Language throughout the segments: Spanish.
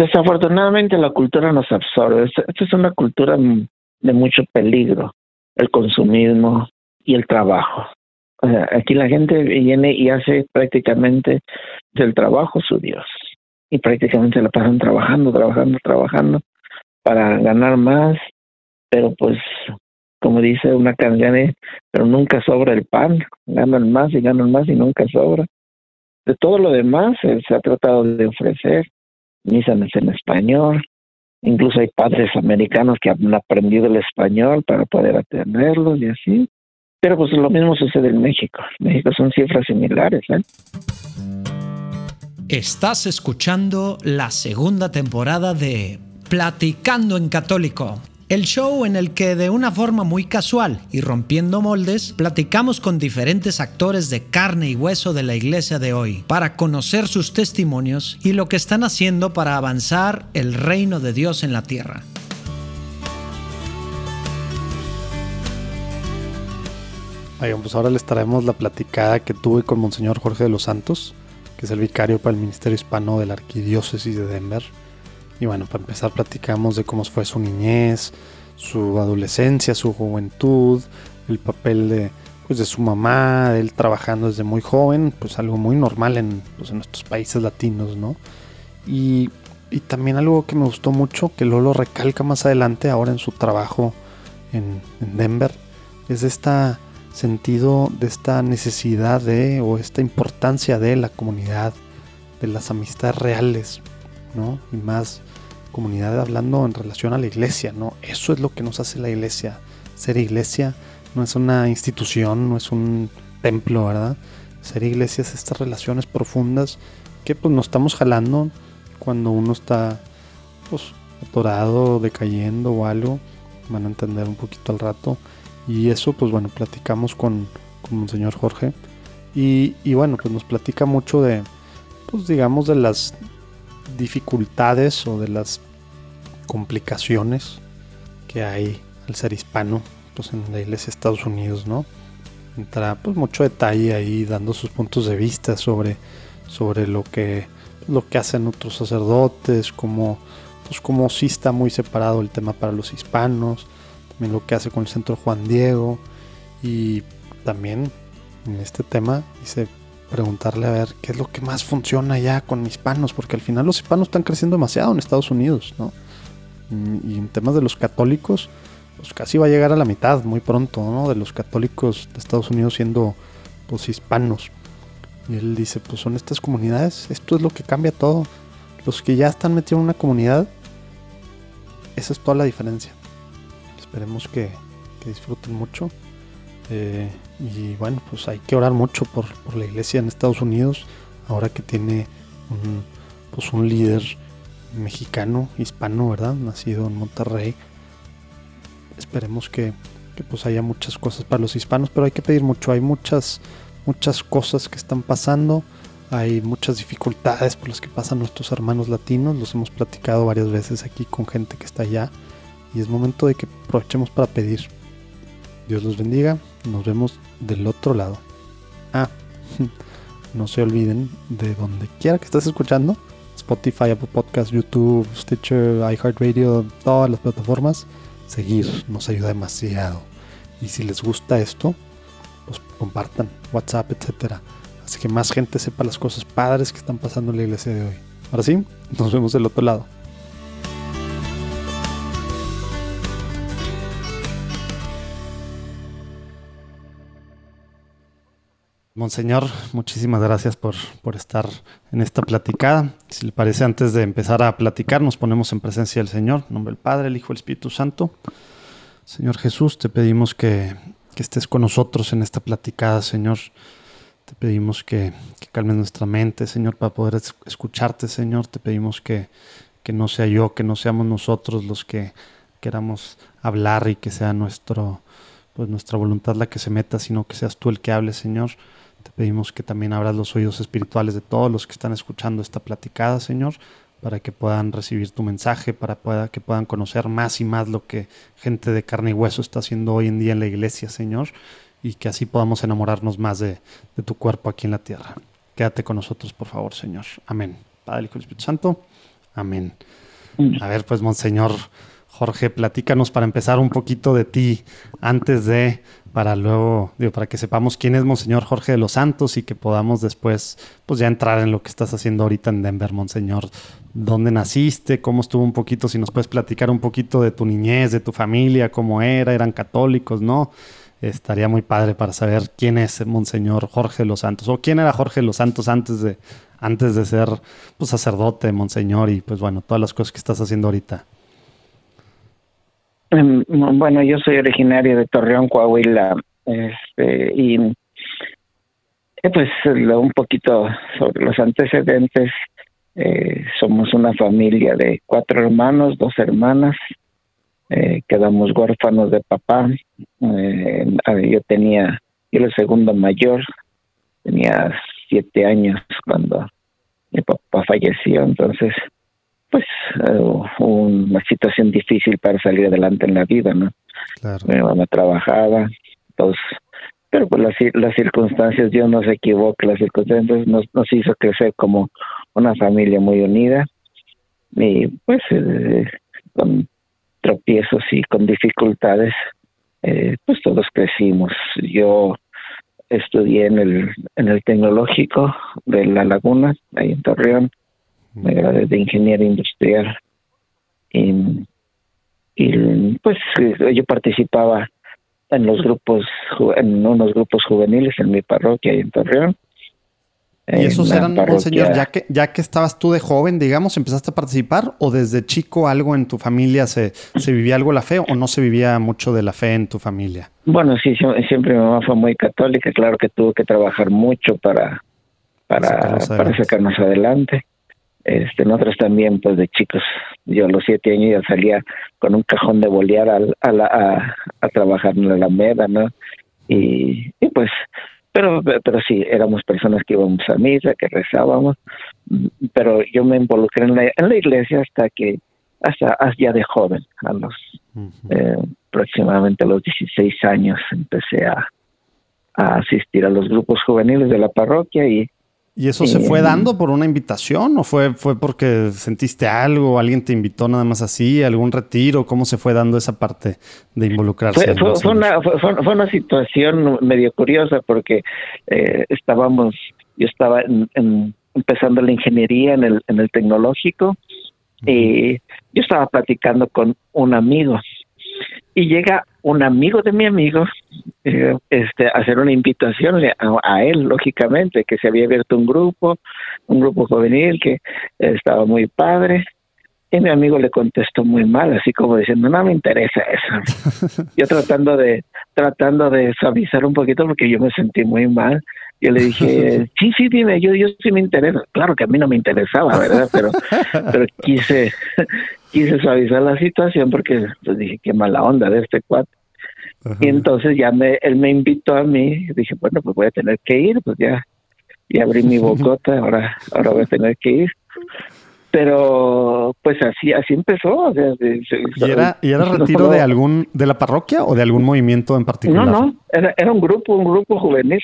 Desafortunadamente la cultura nos absorbe. Esta es una cultura de mucho peligro, el consumismo y el trabajo. aquí la gente viene y hace prácticamente del trabajo su Dios. Y prácticamente la pasan trabajando, trabajando, trabajando para ganar más. Pero pues, como dice una canción, pero nunca sobra el pan. Ganan más y ganan más y nunca sobra. De todo lo demás se ha tratado de ofrecer misas en español, incluso hay padres americanos que han aprendido el español para poder atenderlos y así. Pero pues lo mismo sucede en México. En México son cifras similares. ¿eh? Estás escuchando la segunda temporada de Platicando en Católico el show en el que de una forma muy casual y rompiendo moldes, platicamos con diferentes actores de carne y hueso de la iglesia de hoy para conocer sus testimonios y lo que están haciendo para avanzar el reino de Dios en la tierra. pues ahora les traemos la platicada que tuve con Monseñor Jorge de los Santos, que es el vicario para el Ministerio Hispano de la Arquidiócesis de Denver y bueno, para empezar platicamos de cómo fue su niñez, su adolescencia, su juventud, el papel de, pues, de su mamá, él trabajando desde muy joven, pues algo muy normal en, pues, en nuestros países latinos, ¿no? Y, y, también algo que me gustó mucho, que luego lo recalca más adelante, ahora en su trabajo en, en Denver, es este sentido de esta necesidad de, o esta importancia de la comunidad, de las amistades reales, ¿no? Y más comunidad hablando en relación a la iglesia, ¿no? Eso es lo que nos hace la iglesia. Ser iglesia no es una institución, no es un templo, ¿verdad? Ser iglesia es estas relaciones profundas que pues nos estamos jalando cuando uno está pues atorado, decayendo o algo. Van a entender un poquito al rato. Y eso pues bueno, platicamos con, con señor Jorge. Y, y bueno, pues nos platica mucho de, pues digamos, de las dificultades o de las complicaciones que hay al ser hispano pues en la iglesia de Estados Unidos, ¿no? Entra pues mucho detalle ahí dando sus puntos de vista sobre, sobre lo que lo que hacen otros sacerdotes, como pues como sí está muy separado el tema para los hispanos, también lo que hace con el centro Juan Diego y también en este tema dice preguntarle a ver qué es lo que más funciona ya con hispanos, porque al final los hispanos están creciendo demasiado en Estados Unidos, ¿no? Y en temas de los católicos, pues casi va a llegar a la mitad muy pronto, ¿no? De los católicos de Estados Unidos siendo pues hispanos. Y él dice, pues son estas comunidades, esto es lo que cambia todo. Los que ya están metidos en una comunidad, esa es toda la diferencia. Esperemos que, que disfruten mucho. Eh, y bueno, pues hay que orar mucho por, la iglesia en Estados Unidos, ahora que tiene un, pues un líder mexicano, hispano, ¿verdad? Nacido en Monterrey. Esperemos que, pues haya muchas cosas para los hispanos, pero hay que pedir mucho, hay muchas, muchas cosas que están pasando, hay muchas dificultades por las que pasan nuestros hermanos latinos, los hemos platicado varias veces aquí con gente que está allá y es momento de que aprovechemos para pedir. Dios los bendiga, nos vemos del otro lado. Ah, no se olviden de donde quiera que estés escuchando, Spotify, Apple Podcast, YouTube, Stitcher, iHeartRadio, todas las plataformas, seguir nos ayuda demasiado. Y si les gusta esto, pues compartan, WhatsApp, etcétera. Así que más gente sepa las cosas padres que están pasando en la iglesia de hoy. Ahora sí, nos vemos del otro lado. Monseñor, muchísimas gracias por, por, estar en esta platicada. Si le parece, antes de empezar a platicar, nos ponemos en presencia del Señor, en nombre del Padre, el Hijo el Espíritu Santo. Señor Jesús, te pedimos que, que estés con nosotros en esta platicada, Señor. Te pedimos que, que, calmes nuestra mente, Señor, para poder escucharte, Señor. Te pedimos que, que no sea yo, que no seamos nosotros los que queramos hablar y que sea nuestro, pues nuestra voluntad la que se meta, sino que seas tú el que hable, Señor. Te pedimos que también abras los oídos espirituales de todos los que están escuchando esta platicada, Señor, para que puedan recibir tu mensaje, para que puedan conocer más y más lo que gente de carne y hueso está haciendo hoy en día en la iglesia, Señor, y que así podamos enamorarnos más de, tu cuerpo aquí en la tierra. Quédate con nosotros, por favor, Señor. Amén. Padre, Hijo y Espíritu Santo. Amén. A ver, pues, Monseñor Jorge, platícanos para empezar un poquito de ti antes de, para luego, digo, para que sepamos quién es Monseñor Jorge de los Santos y que podamos después, pues ya entrar en lo que estás haciendo ahorita en Denver, Monseñor. ¿Dónde naciste? ¿Cómo estuvo un poquito? Si nos puedes platicar un poquito de tu niñez, de tu familia, cómo era, eran católicos, ¿no? Estaría muy padre para saber quién es Monseñor Jorge de los Santos o quién era Jorge de los Santos antes de, antes de ser pues, sacerdote, Monseñor y pues bueno, todas las cosas que estás haciendo ahorita. Em, bueno, yo soy originario de Torreón, Coahuila, este, y eh, pues un poquito sobre los antecedentes. Eh, somos una familia de cuatro hermanos, dos hermanas. Eh, quedamos huérfanos de papá. yo tenía, yo el segundo mayor, tenía siete años cuando mi papá falleció, entonces pues uh, una situación difícil para salir adelante en la vida, ¿no? Claro. Mi mamá trabajaba, todos, pero pues las, las circunstancias, Dios no se equivoca, las circunstancias nos, nos hizo crecer como una familia muy unida y pues eh, con tropiezos y con dificultades, eh, pues todos crecimos. Yo estudié en el, en el tecnológico de La Laguna, ahí en Torreón, me gradué de ingeniero industrial y, pues yo participaba en los grupos en unos grupos juveniles en mi parroquia y en Torreón ¿Y esos eran, señor, ya que, ya que estabas tú de joven, digamos, empezaste a participar o desde chico algo en tu familia se, se vivía algo la fe o no se vivía mucho de la fe en tu familia? Bueno, sí, siempre mi mamá fue muy católica, claro que tuvo que trabajar mucho para, para, para sacarnos adelante. Este, nosotros también, pues de chicos, yo a los siete años ya salía con un cajón de bolear a, a, a, trabajar en la Alameda, ¿no? Y, y, pues, pero, pero sí, éramos personas que íbamos a misa, que rezábamos, pero yo me involucré en la, en la iglesia hasta que, hasta, ya de joven, a los, eh, aproximadamente a los 16 años, empecé a, a asistir a los grupos juveniles de la parroquia y ¿Y eso se fue dando por una invitación o fue, fue porque sentiste algo, alguien te invitó nada más así, algún retiro? ¿Cómo se fue dando esa parte de involucrarse? Fue, una, fue, una, situación medio curiosa porque eh, estábamos, yo estaba empezando la ingeniería en el, en el tecnológico y yo estaba platicando con un amigo y llega un amigo de mi amigo eh, este hacer una invitación a, él lógicamente que se había abierto un grupo un grupo juvenil que estaba muy padre y mi amigo le contestó muy mal así como diciendo no me interesa eso yo tratando de tratando de suavizar un poquito porque yo me sentí muy mal yo le dije, sí, sí, dime, yo, yo sí me interesa. Claro que a mí no me interesaba, ¿verdad? Pero, pero quise, quise suavizar la situación porque pues, dije, qué mala onda de este cuate. Y entonces ya me, él me invitó a mí, dije, bueno, pues voy a tener que ir, pues ya, ya abrí mi bocota, ahora, ahora voy a tener que ir. Pero pues así, así empezó. O sea, ¿Y era, ¿Y era retiro de algún, de la parroquia o de algún movimiento en particular? No, no, era, era un grupo, un grupo juvenil.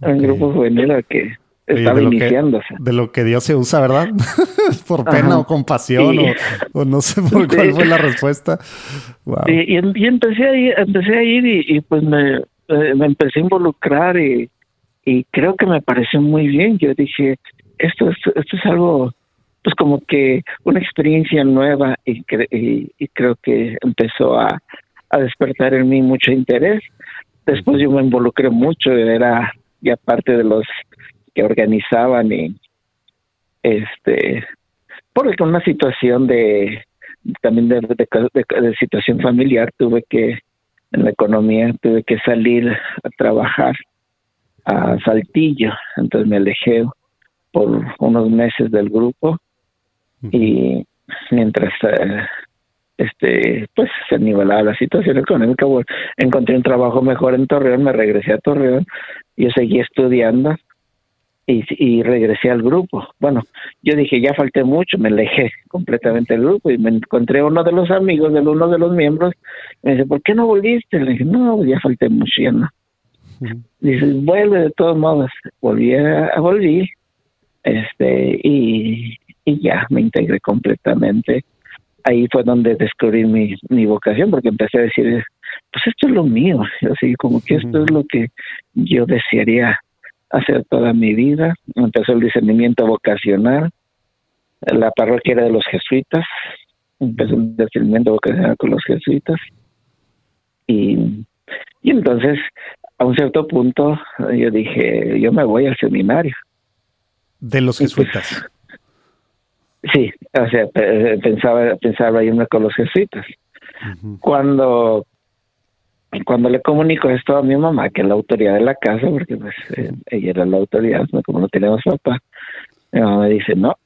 Un grupo juvenil que estaba iniciándose. de lo que Dios se usa, ¿verdad? por pena o compasión o, no sé por cuál fue la respuesta. Y, empecé a ir, empecé a ir y, pues me, eh, me, empecé a involucrar y, y creo que me pareció muy bien. Yo dije, esto es, esto es algo, pues como que una experiencia nueva y, y, creo que empezó a, a despertar en mí mucho interés. Después yo me involucré mucho, era ya parte de los que organizaban y este por una situación de también de, de, situación familiar tuve que en la economía tuve que salir a trabajar a Saltillo. Entonces me alejé por unos meses del grupo y mientras eh, este pues se nivelaba la situación económica encontré un trabajo mejor en Torreón me regresé a Torreón yo seguí estudiando y, regresé al grupo. Bueno, yo dije, ya falté mucho, me alejé completamente del grupo y me encontré uno de los amigos de uno de los miembros. Me dice, ¿por qué no volviste? Le dije, no, ya falté mucho, ya no. Dice, vuelve de todos modos. Volví a, volví este, y, y ya me integré completamente. Ahí fue donde descubrí mi, mi vocación, porque empecé a decir, pues esto es lo mío, así como que esto es lo que yo desearía hacer toda mi vida. Empezó el discernimiento vocacional, la parroquia era de los jesuitas, empezó el discernimiento vocacional con los jesuitas y, y entonces a un cierto punto yo dije, yo me voy al seminario. De los pues, jesuitas. sí, o sea, pensaba, pensaba irme con los jesuitas. Cuando cuando le comunico esto a mi mamá, que es la autoridad de la casa, porque pues eh, ella era la autoridad, como no tenemos papá, mi mamá me dice, no,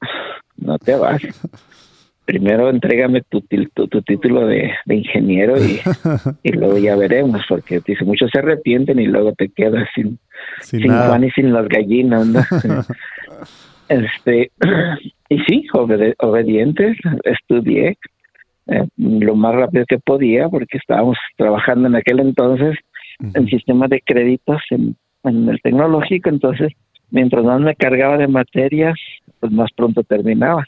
no te vas. Primero entrégame tu, tu, título de, ingeniero y, y, luego ya veremos, porque dice, muchos se arrepienten y luego te quedas sin, sin, pan y sin las gallinas, ¿no? este, y sí, obediente, estudié, eh, lo más rápido que podía porque estábamos trabajando en aquel entonces en sistemas de créditos en, el tecnológico, entonces mientras más me cargaba de materias, pues más pronto terminaba.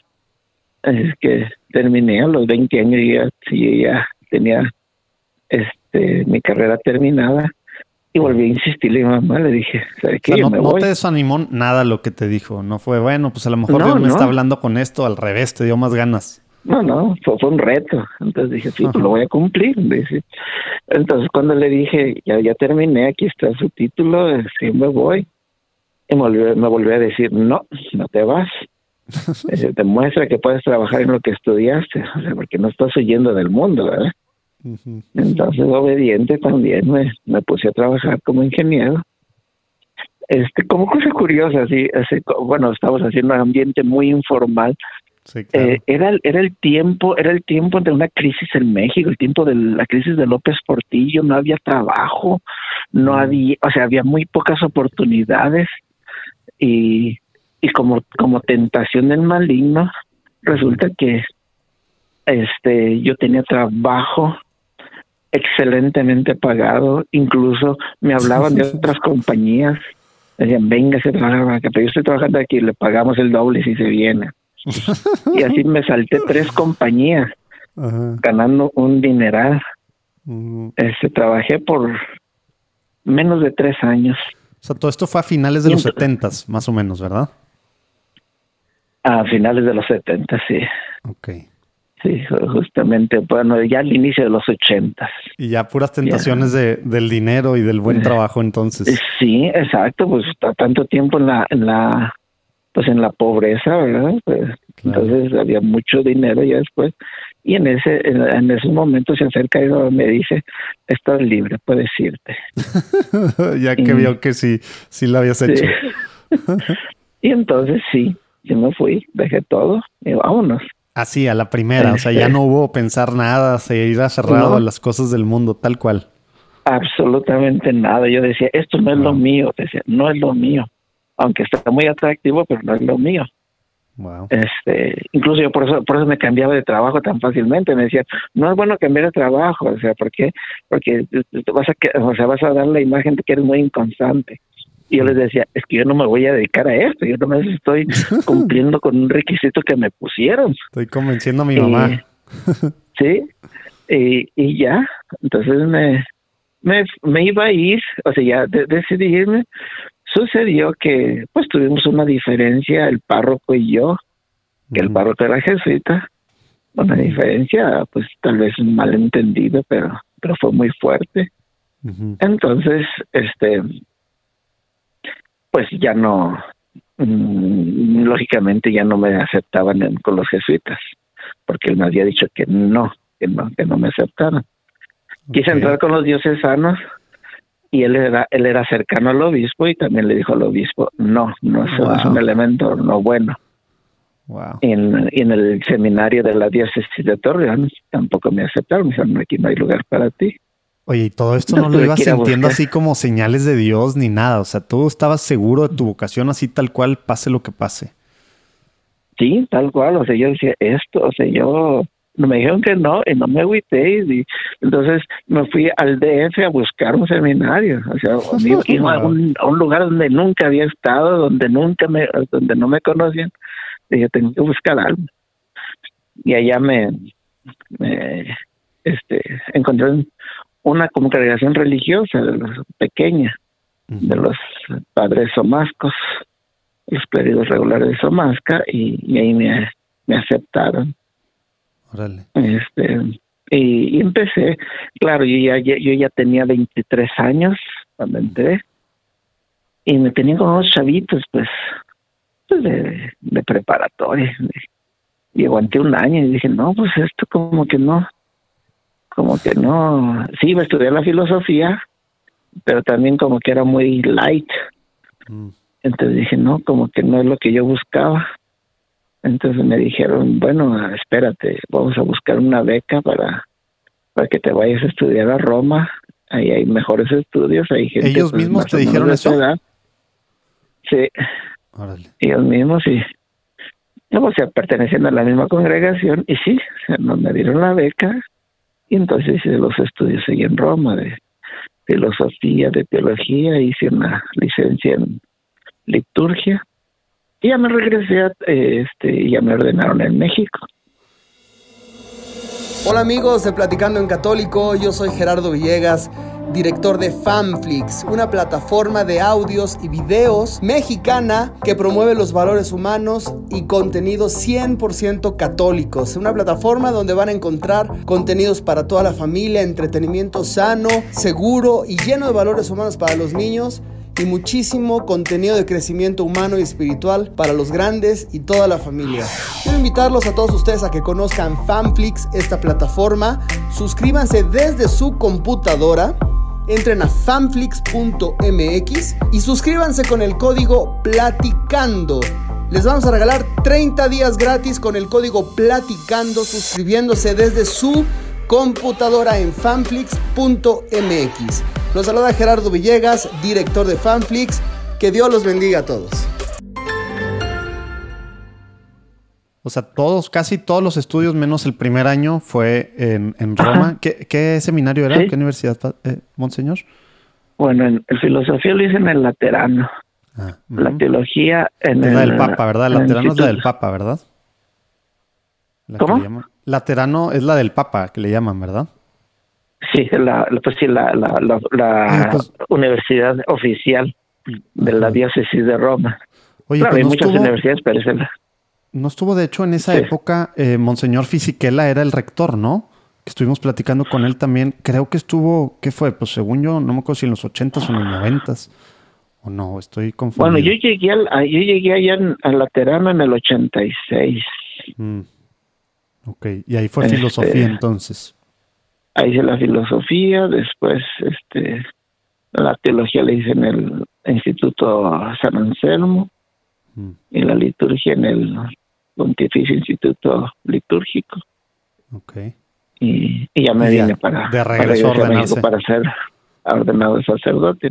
Es que terminé a los 20 años y ya, sí, ya tenía este mi carrera terminada y volví a insistirle a mi mamá, le dije, ¿sabes qué? no, te desanimó nada lo que te dijo, no fue, bueno, pues a lo mejor Dios me está hablando con esto, al revés, te dio más ganas. No, no, fue, un reto. Entonces dije, sí, pues lo voy a cumplir. Entonces cuando le dije, ya, ya terminé, aquí está su título, sí me voy. Y me volvió, me volvió a decir, no, no te vas. demuestra que puedes trabajar en lo que estudiaste, o sea, porque no estás huyendo del mundo, ¿verdad? Entonces, obediente también me, me puse a trabajar como ingeniero. Este, como cosa curiosa, así, así, bueno, estamos haciendo un ambiente muy informal, eh, era, era el tiempo, era el tiempo de una crisis en México, el tiempo de la crisis de López Portillo, no había trabajo, no mm. había, o sea, había muy pocas oportunidades y, y como, como tentación del maligno, resulta que este yo tenía trabajo excelentemente pagado, incluso me hablaban de otras compañías, decían, venga, se trabaja pero yo estoy trabajando aquí, le pagamos el doble si se viene y así me salté tres compañías ganando un dineral. este, trabajé por menos de tres años. O sea, todo esto fue a finales de los setentas, más o menos, ¿verdad? A finales de los setentas, sí. Ok. Sí, justamente, bueno, ya al inicio de los ochentas. Y ya puras tentaciones de, del dinero y del buen trabajo entonces. Sí, exacto, pues tanto tiempo en la, en la pues en la pobreza, ¿verdad? Pues, Entonces había mucho dinero ya después. Y en ese en, ese momento se acerca y me dice, estás libre, puedes irte. ya que vio que sí, sí lo habías hecho. y entonces sí, yo me fui, dejé todo y vámonos. Así, a la primera, o sea, ya no hubo pensar nada, se iba cerrado a las cosas del mundo, tal cual. Absolutamente nada. Yo decía, esto no es lo mío, decía, no es lo mío aunque está muy atractivo, pero no es lo mío. Este, incluso yo por eso, por eso me cambiaba de trabajo tan fácilmente. Me decía, no es bueno cambiar de trabajo, o sea, ¿por qué? Porque vas a, o sea, vas a dar la imagen de que eres muy inconstante. Y yo les decía, es que yo no me voy a dedicar a esto, yo no me estoy cumpliendo con un requisito que me pusieron. Estoy convenciendo a mi mamá. sí, y, y ya, entonces me, me, me iba a ir, o sea, ya decidí irme, Sucedió que pues tuvimos una diferencia el párroco y yo, que el párroco era jesuita, una diferencia pues tal vez malentendido, pero, pero fue muy fuerte. Entonces, este, pues ya no, mm, lógicamente ya no me aceptaban con los jesuitas, porque él me había dicho que no, que no, que no me aceptaran. Quise entrar con los diocesanos, y él era, él era cercano al obispo y también le dijo al obispo, no, no es, un elemento no bueno. Wow. En, en el seminario de la diócesis de Torreón tampoco me aceptaron, me dijeron, aquí no hay lugar para ti. Oye, y todo esto no, lo ibas sintiendo así como señales de Dios ni nada, o sea, tú estabas seguro de tu vocación así tal cual, pase lo que pase. Sí, tal cual, o sea, yo decía, esto, o sea, yo me dijeron que no y no me agüité y entonces me fui al DF a buscar un seminario, o sea, a, un, lugar donde nunca había estado, donde nunca me, donde no me conocían Dije, tengo que buscar algo. Y allá me, me este, encontré una congregación religiosa de los pequeña, de los padres somascos, los clérigos regulares de Somasca, y, ahí me, me aceptaron. Este, y, empecé, claro, yo ya, yo ya tenía 23 años cuando entré, y me tenían con unos chavitos, pues, pues de, de preparatoria. Y aguanté un año y dije, no, pues esto como que no, como que no, sí, iba a estudiar la filosofía, pero también como que era muy light. Mm. Entonces dije, no, como que no es lo que yo buscaba. Entonces me dijeron, bueno, espérate, vamos a buscar una beca para, para que te vayas a estudiar a Roma. Ahí hay mejores estudios, hay gente. ¿Ellos pues, mismos te dijeron eso? Sí. Ellos mismos, sí. O sea, perteneciendo a la misma congregación, y sí, me dieron la beca, y entonces hice los estudios ahí en Roma de filosofía, de teología, hice una licencia en liturgia, ya me regresé, este, y ya me ordenaron en México. Hola amigos de Platicando en Católico, yo soy Gerardo Villegas director de Fanflix, una plataforma de audios y videos mexicana que promueve los valores humanos y contenidos 100% católicos. Una plataforma donde van a encontrar contenidos para toda la familia, entretenimiento sano, seguro y lleno de valores humanos para los niños y muchísimo contenido de crecimiento humano y espiritual para los grandes y toda la familia. Quiero invitarlos a todos ustedes a que conozcan Fanflix, esta plataforma. Suscríbanse desde su computadora entren a fanflix.mx y suscríbanse con el código Platicando. Les vamos a regalar 30 días gratis con el código Platicando suscribiéndose desde su computadora en fanflix.mx. Los saluda Gerardo Villegas, director de Fanflix. Que Dios los bendiga a todos. O sea, todos, casi todos los estudios, menos el primer año, fue en, Roma. ¿Qué, seminario era? ¿Qué universidad, eh, Monseñor? Bueno, el filosofía lo hice en el Laterano. Ah, la teología en es el... la del Papa, ¿verdad? El Laterano es la del Papa, ¿verdad? ¿Cómo? Laterano es la del Papa, que le llaman, ¿verdad? Sí, la, pues sí, la, la, ah, pues universidad oficial de la diócesis de Roma. Oye, claro, pues hay muchas universidades, pero es la... No estuvo, de hecho, en esa época, eh, Monseñor Fisiquela era el rector, ¿no? Que estuvimos platicando con él también. Creo que estuvo, ¿qué fue? Pues según yo, no me acuerdo si en los ochentas o en los noventas. O no, estoy confundido. Bueno, yo llegué, al, yo llegué allá a Laterano en el 86. Mm. Ok, y ahí fue este, filosofía entonces. Ahí hice la filosofía, después este la teología la hice en el Instituto San Anselmo mm. y la liturgia en el Pontificio Instituto Litúrgico. Okay. Y, ya me vine para, de regreso para, para ser ordenado sacerdote.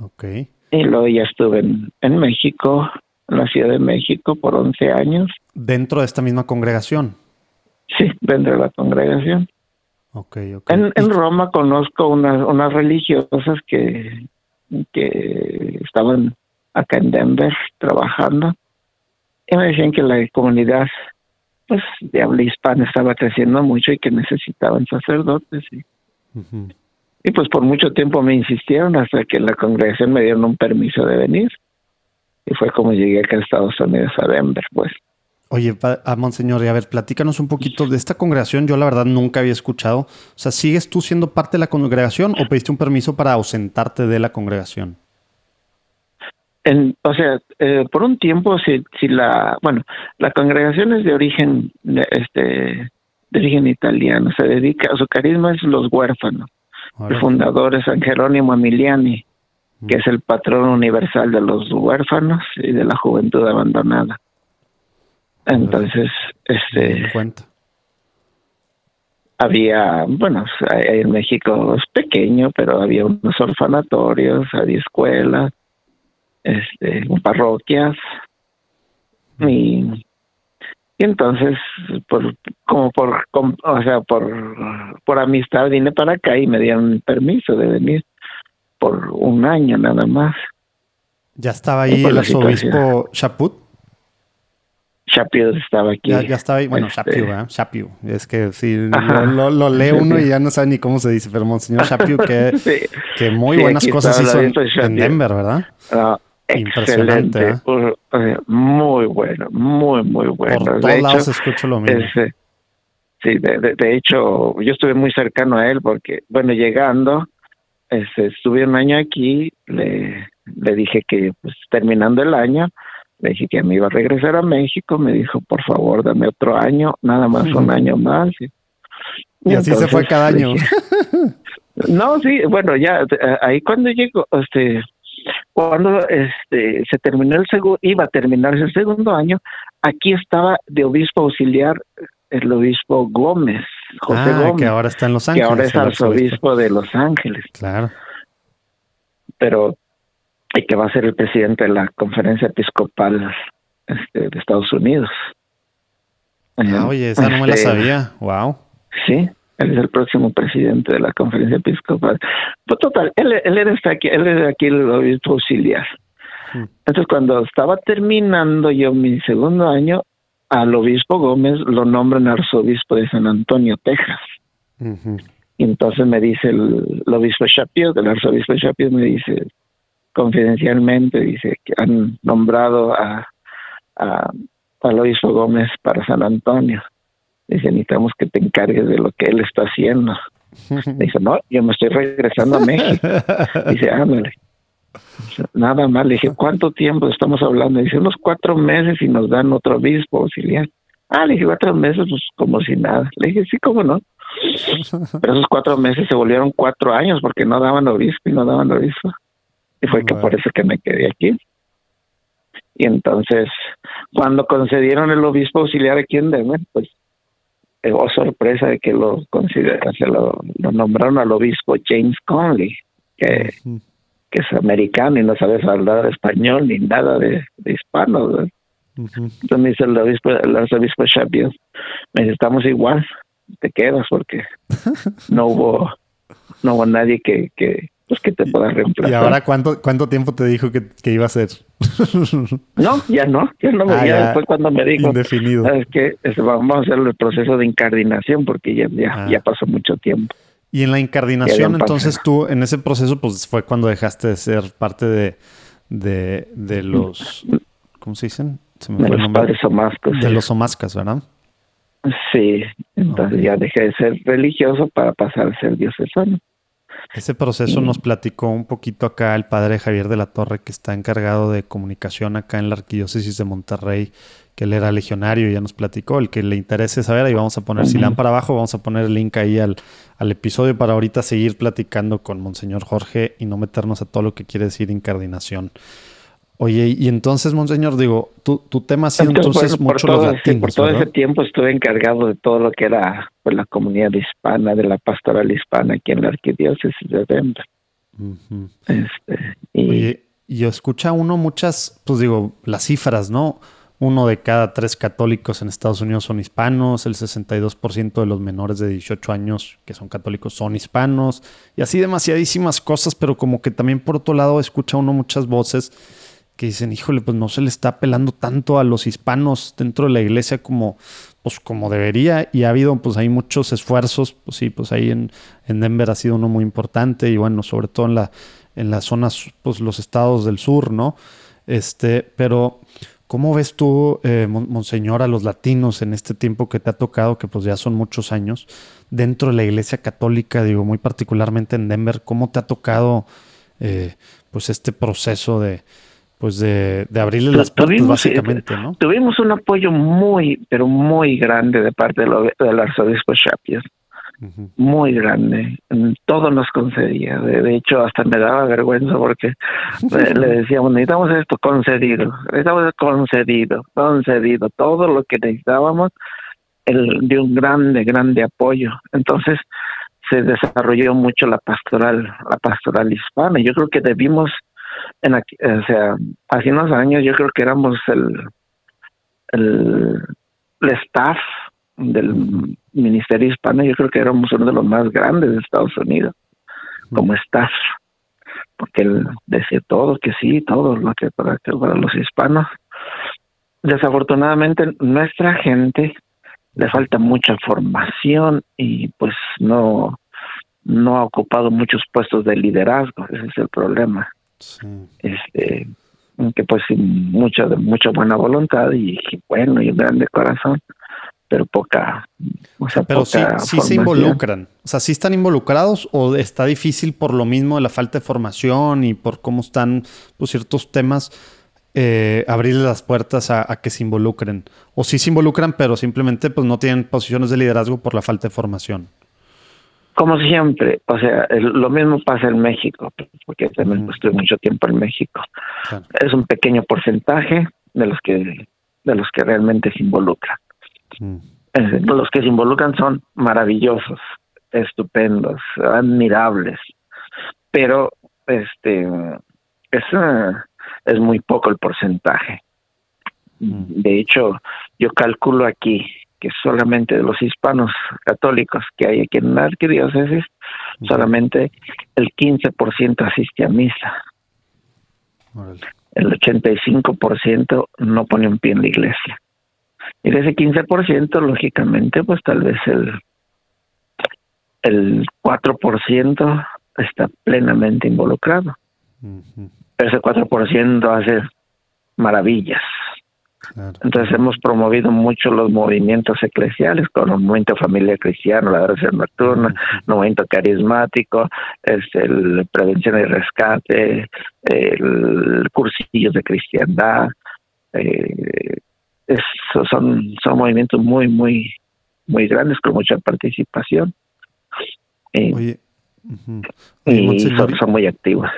Okay. Y luego ya estuve en, México, en la Ciudad de México, por 11 años. ¿Dentro de esta misma congregación? Sí, dentro de la congregación. Okay, okay. En, en Roma conozco unas, unas religiosas que, que estaban acá en Denver trabajando. Y me decían que la comunidad pues de habla hispana estaba creciendo mucho y que necesitaban sacerdotes y, y pues por mucho tiempo me insistieron hasta que la congregación me dieron un permiso de venir. Y fue como llegué acá a Estados Unidos a Denver pues Oye, a Monseñor, y a ver, platícanos un poquito de esta congregación. Yo la verdad nunca había escuchado. O sea, ¿sigues tú siendo parte de la congregación o pediste un permiso para ausentarte de la congregación? o sea, eh, por un tiempo, si, si la, bueno, la congregación es de origen, de, este, de origen italiano, se dedica, su carisma es los huérfanos. El fundador es San Jerónimo Emiliani, que es el patrón universal de los huérfanos y de la juventud abandonada. Entonces, este, había, bueno, en México es pequeño, pero había unos orfanatorios, había escuelas, este, parroquias. Y, entonces por como por o sea por por amistad vine para acá y me dieron permiso de venir por un año nada más. Ya estaba ahí el arzobispo Chaput Shapiro estaba aquí. Ya, estaba ahí, bueno, este... Shapiro, Es que sí, lo, lo, lee uno y ya no sabe ni cómo se dice, pero Monseñor Shapiro, que, que muy buenas cosas hizo en, Denver, ¿verdad? Ah, Impresionante. ¿eh? muy bueno, muy, muy bueno. Por todos lados escucho lo mismo. sí, de, de, hecho, yo estuve muy cercano a él porque, bueno, llegando, este, estuve un año aquí, le, le dije que pues terminando el año, le dije que me iba a regresar a México, me dijo, por favor, dame otro año, nada más un año más. Y, así se fue cada año. no, sí, bueno, ya eh, ahí cuando llegó, este, cuando este se terminó el segundo, iba a terminarse el segundo año, aquí estaba de obispo auxiliar el obispo Gómez, José ah, Gómez, que ahora está en Los Ángeles, que ahora es arzobispo de Los Ángeles. Claro. Pero y que va a ser el presidente de la conferencia episcopal este, de Estados Unidos. Ah, oye, esa no me la este, sabía. Wow. Sí, él es el próximo presidente de la conferencia episcopal. Pues total, él, él, aquí, él es aquí el obispo auxiliar. Hmm. Entonces, cuando estaba terminando yo mi segundo año, al obispo Gómez lo nombran arzobispo de San Antonio, Texas. Y entonces me dice el, obispo Shapiro, el arzobispo Shapiro, me dice, confidencialmente, dice que han nombrado a, a, Gómez para San Antonio. Dice, necesitamos que te encargues de lo que él está haciendo. Dice, no, yo me estoy regresando a México. Dice, ándale. Nada más, le dije, ¿cuánto tiempo estamos hablando? Dice, unos cuatro meses y nos dan otro obispo auxiliar. Ah, le dije, cuatro meses, pues como si nada. Le dije, sí, cómo no. Pero esos cuatro meses se volvieron cuatro años porque no daban obispo y no daban obispo. Y fue que por eso que me quedé aquí. Y entonces, cuando concedieron el obispo auxiliar aquí en Denver, pues, oh sorpresa de que lo, se lo, nombraron al obispo James Conley, que, que es americano y no sabe hablar español ni nada de, hispano. Entonces me dice el obispo, el arzobispo Shapiro, me dice, estamos igual, te quedas porque no hubo, no hubo nadie que, que, pues que te pueda reemplazar. ¿Y ahora cuánto, cuánto tiempo te dijo que, iba a ser? no, ya no, ya no me ah, ya después cuando me dijo indefinido. ¿sabes qué? Vamos a hacer el proceso de incardinación porque ya, ya, ah. ya pasó mucho tiempo. Y en la incardinación, entonces tú, en ese proceso, pues fue cuando dejaste de ser parte de, de, de los, ¿cómo se dicen? Se me de los padres De los somascas, ¿verdad? Sí, entonces ya dejé de ser religioso para pasar a ser diocesano. Ese proceso nos platicó un poquito acá el padre Javier de la Torre, que está encargado de comunicación acá en la Arquidiócesis de Monterrey, que él era legionario y ya nos platicó. El que le interese saber, ahí vamos a poner, si le para abajo, vamos a poner el link ahí al, al episodio para ahorita seguir platicando con Monseñor Jorge y no meternos a todo lo que quiere decir incardinación. Oye, y entonces, Monseñor, digo, tu, tu tema ha sido entonces, mucho los latinos, Por todo ese tiempo estuve encargado de todo lo que era pues, la comunidad hispana, de la pastoral hispana aquí en la arquidiócesis de Denver. este, y... Oye, yo escucha uno muchas, pues digo, las cifras, ¿no? Uno de cada tres católicos en Estados Unidos son hispanos, el 62% de los menores de 18 años que son católicos son hispanos, y así demasiadísimas cosas, pero como que también por otro lado escucha uno muchas voces que dicen, híjole, pues no se le está apelando tanto a los hispanos dentro de la iglesia como, pues como debería. Y ha habido, pues hay muchos esfuerzos, pues sí, pues ahí en, en Denver ha sido uno muy importante y bueno, sobre todo en la, en las zonas, pues los estados del sur, ¿no? Este, pero ¿cómo ves tú, eh, Monseñor, a los latinos en este tiempo que te ha tocado, que pues ya son muchos años, dentro de la iglesia católica, digo, muy particularmente en Denver, ¿cómo te ha tocado, eh, pues este proceso de pues de, de abrirle las puertas básicamente, ¿no? Tuvimos un apoyo muy, pero muy grande de parte del arzobispo Shapiro. Muy grande, todo nos concedía. De, hecho, hasta me daba vergüenza porque le decíamos: necesitamos esto concedido, necesitamos concedido, concedido, todo lo que necesitábamos el, de un grande, grande apoyo. Entonces, se desarrolló mucho la pastoral, la pastoral hispana. Yo creo que debimos en o sea, hace unos años yo creo que éramos el, el, staff del Ministerio Hispano, yo creo que éramos uno de los más grandes de Estados Unidos como staff, porque él decía todo, que sí, todo lo que para, que para los hispanos. desafortunadamente nuestra gente le falta mucha formación y pues no no ha ocupado muchos puestos de liderazgo ese es el problema este que pues mucha mucha buena voluntad y bueno y un grande corazón pero poca o sea, pero sí, sí se involucran o sea sí están involucrados o está difícil por lo mismo de la falta de formación y por cómo están pues, ciertos temas eh, abrirles las puertas a, que se involucren. O sí se involucran, pero simplemente pues no tienen posiciones de liderazgo por la falta de formación. Como siempre, o sea, lo mismo pasa en México, porque también estoy mucho tiempo en México. Es un pequeño porcentaje de los que de los que realmente se involucran. Los que se involucran son maravillosos, estupendos, admirables, pero este es es muy poco el porcentaje. Mm. De hecho, yo calculo aquí que solamente de los hispanos católicos que hay aquí en la arquidiócesis, solamente el 15% asiste a misa. El 85% no pone un pie en la iglesia. Y de ese 15%, lógicamente, pues tal vez el, el 4% está plenamente involucrado ese 4% hace maravillas. Entonces hemos promovido mucho los movimientos eclesiales, con el movimiento familia cristiano, la oración nocturna, el movimiento carismático, este, el prevención y rescate, el cursillo de cristiandad. Eh, son, son movimientos muy, muy, muy grandes con mucha participación. Eh, y son muy activos.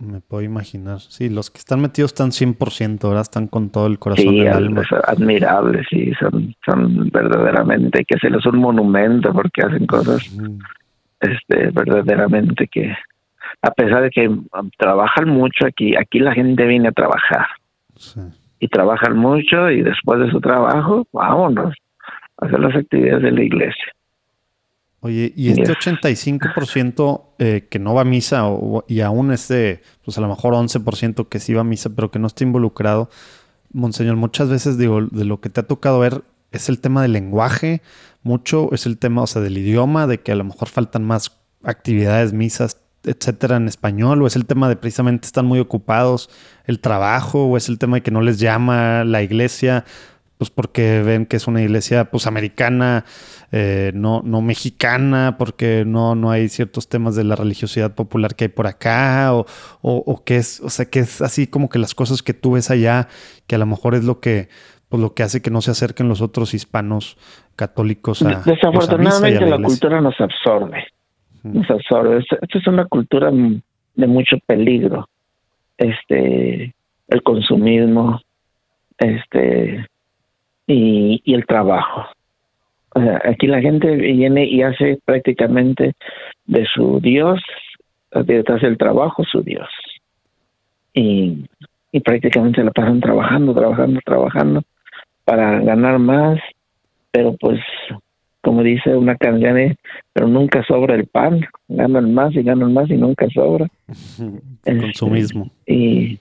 Me puedo imaginar. Sí, los que están metidos están 100%, ahora están con todo el corazón y el alma. admirables, sí, son, son verdaderamente, que se les un monumento porque hacen cosas este verdaderamente que, a pesar de que trabajan mucho aquí, aquí la gente viene a trabajar. Y trabajan mucho y después de su trabajo, vámonos a hacer las actividades de la iglesia. Oye, y este 85% eh, que no va a misa y aún este, pues a lo mejor 11% que sí va a misa, pero que no está involucrado, Monseñor, muchas veces digo, de lo que te ha tocado ver es el tema del lenguaje, mucho es el tema, o sea, del idioma, de que a lo mejor faltan más actividades, misas, etcétera, en español, o es el tema de precisamente están muy ocupados, el trabajo, o es el tema de que no les llama la iglesia pues porque ven que es una iglesia pues americana, eh, no, no mexicana, porque no, no hay ciertos temas de la religiosidad popular que hay por acá, o, o, que es, o sea, que es así como que las cosas que tú ves allá, que a lo mejor es lo que, pues lo que hace que no se acerquen los otros hispanos católicos a Desafortunadamente la, cultura nos absorbe, nos absorbe. Esta es una cultura de mucho peligro, este, el consumismo, este, y, y el trabajo. Aquí la gente viene y hace prácticamente de su Dios, detrás del trabajo, su Dios. Y, y prácticamente la pasan trabajando, trabajando, trabajando para ganar más, pero pues como dice una canción, pero nunca sobra el pan, ganan más y ganan más y nunca sobra. Consumismo. Este, y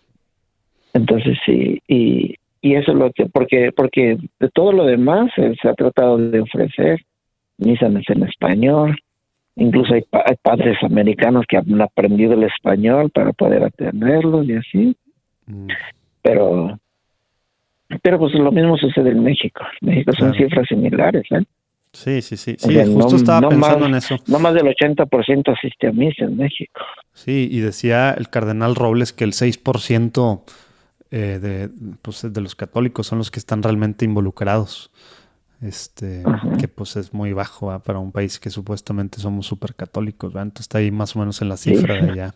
entonces sí, y, y eso es lo que, porque, porque de todo lo demás se ha tratado de ofrecer misas en español, incluso hay, padres americanos que han aprendido el español para poder atenderlos y así, mm. pero pero pues lo mismo sucede en México. En México son cifras similares, ¿eh? Sí, sí, sí. Sí, justo estaba pensando en eso. No más del 80% asiste a misa en México. Sí, y decía el cardenal Robles que el 6% eh, de, pues, de los católicos son los que están realmente involucrados. Este, que pues es muy bajo para un país que supuestamente somos súper católicos, Entonces está ahí más o menos en la cifra de allá.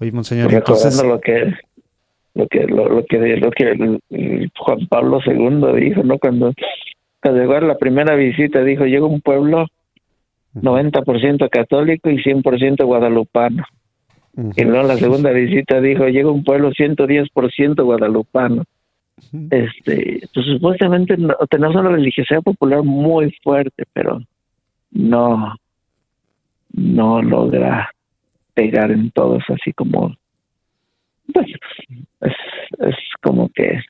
Oye, monseñor, entonces... lo que lo que lo, que lo que Juan Pablo II dijo, ¿no? Cuando, cuando llegó a la primera visita dijo, llega un pueblo 90% católico y 100% guadalupano. Y luego la segunda visita dijo, llega un pueblo 110% guadalupano. Este, pues supuestamente tenemos una religiosidad popular muy fuerte, pero no, no logra pegar en todos así como, pues, es, es como que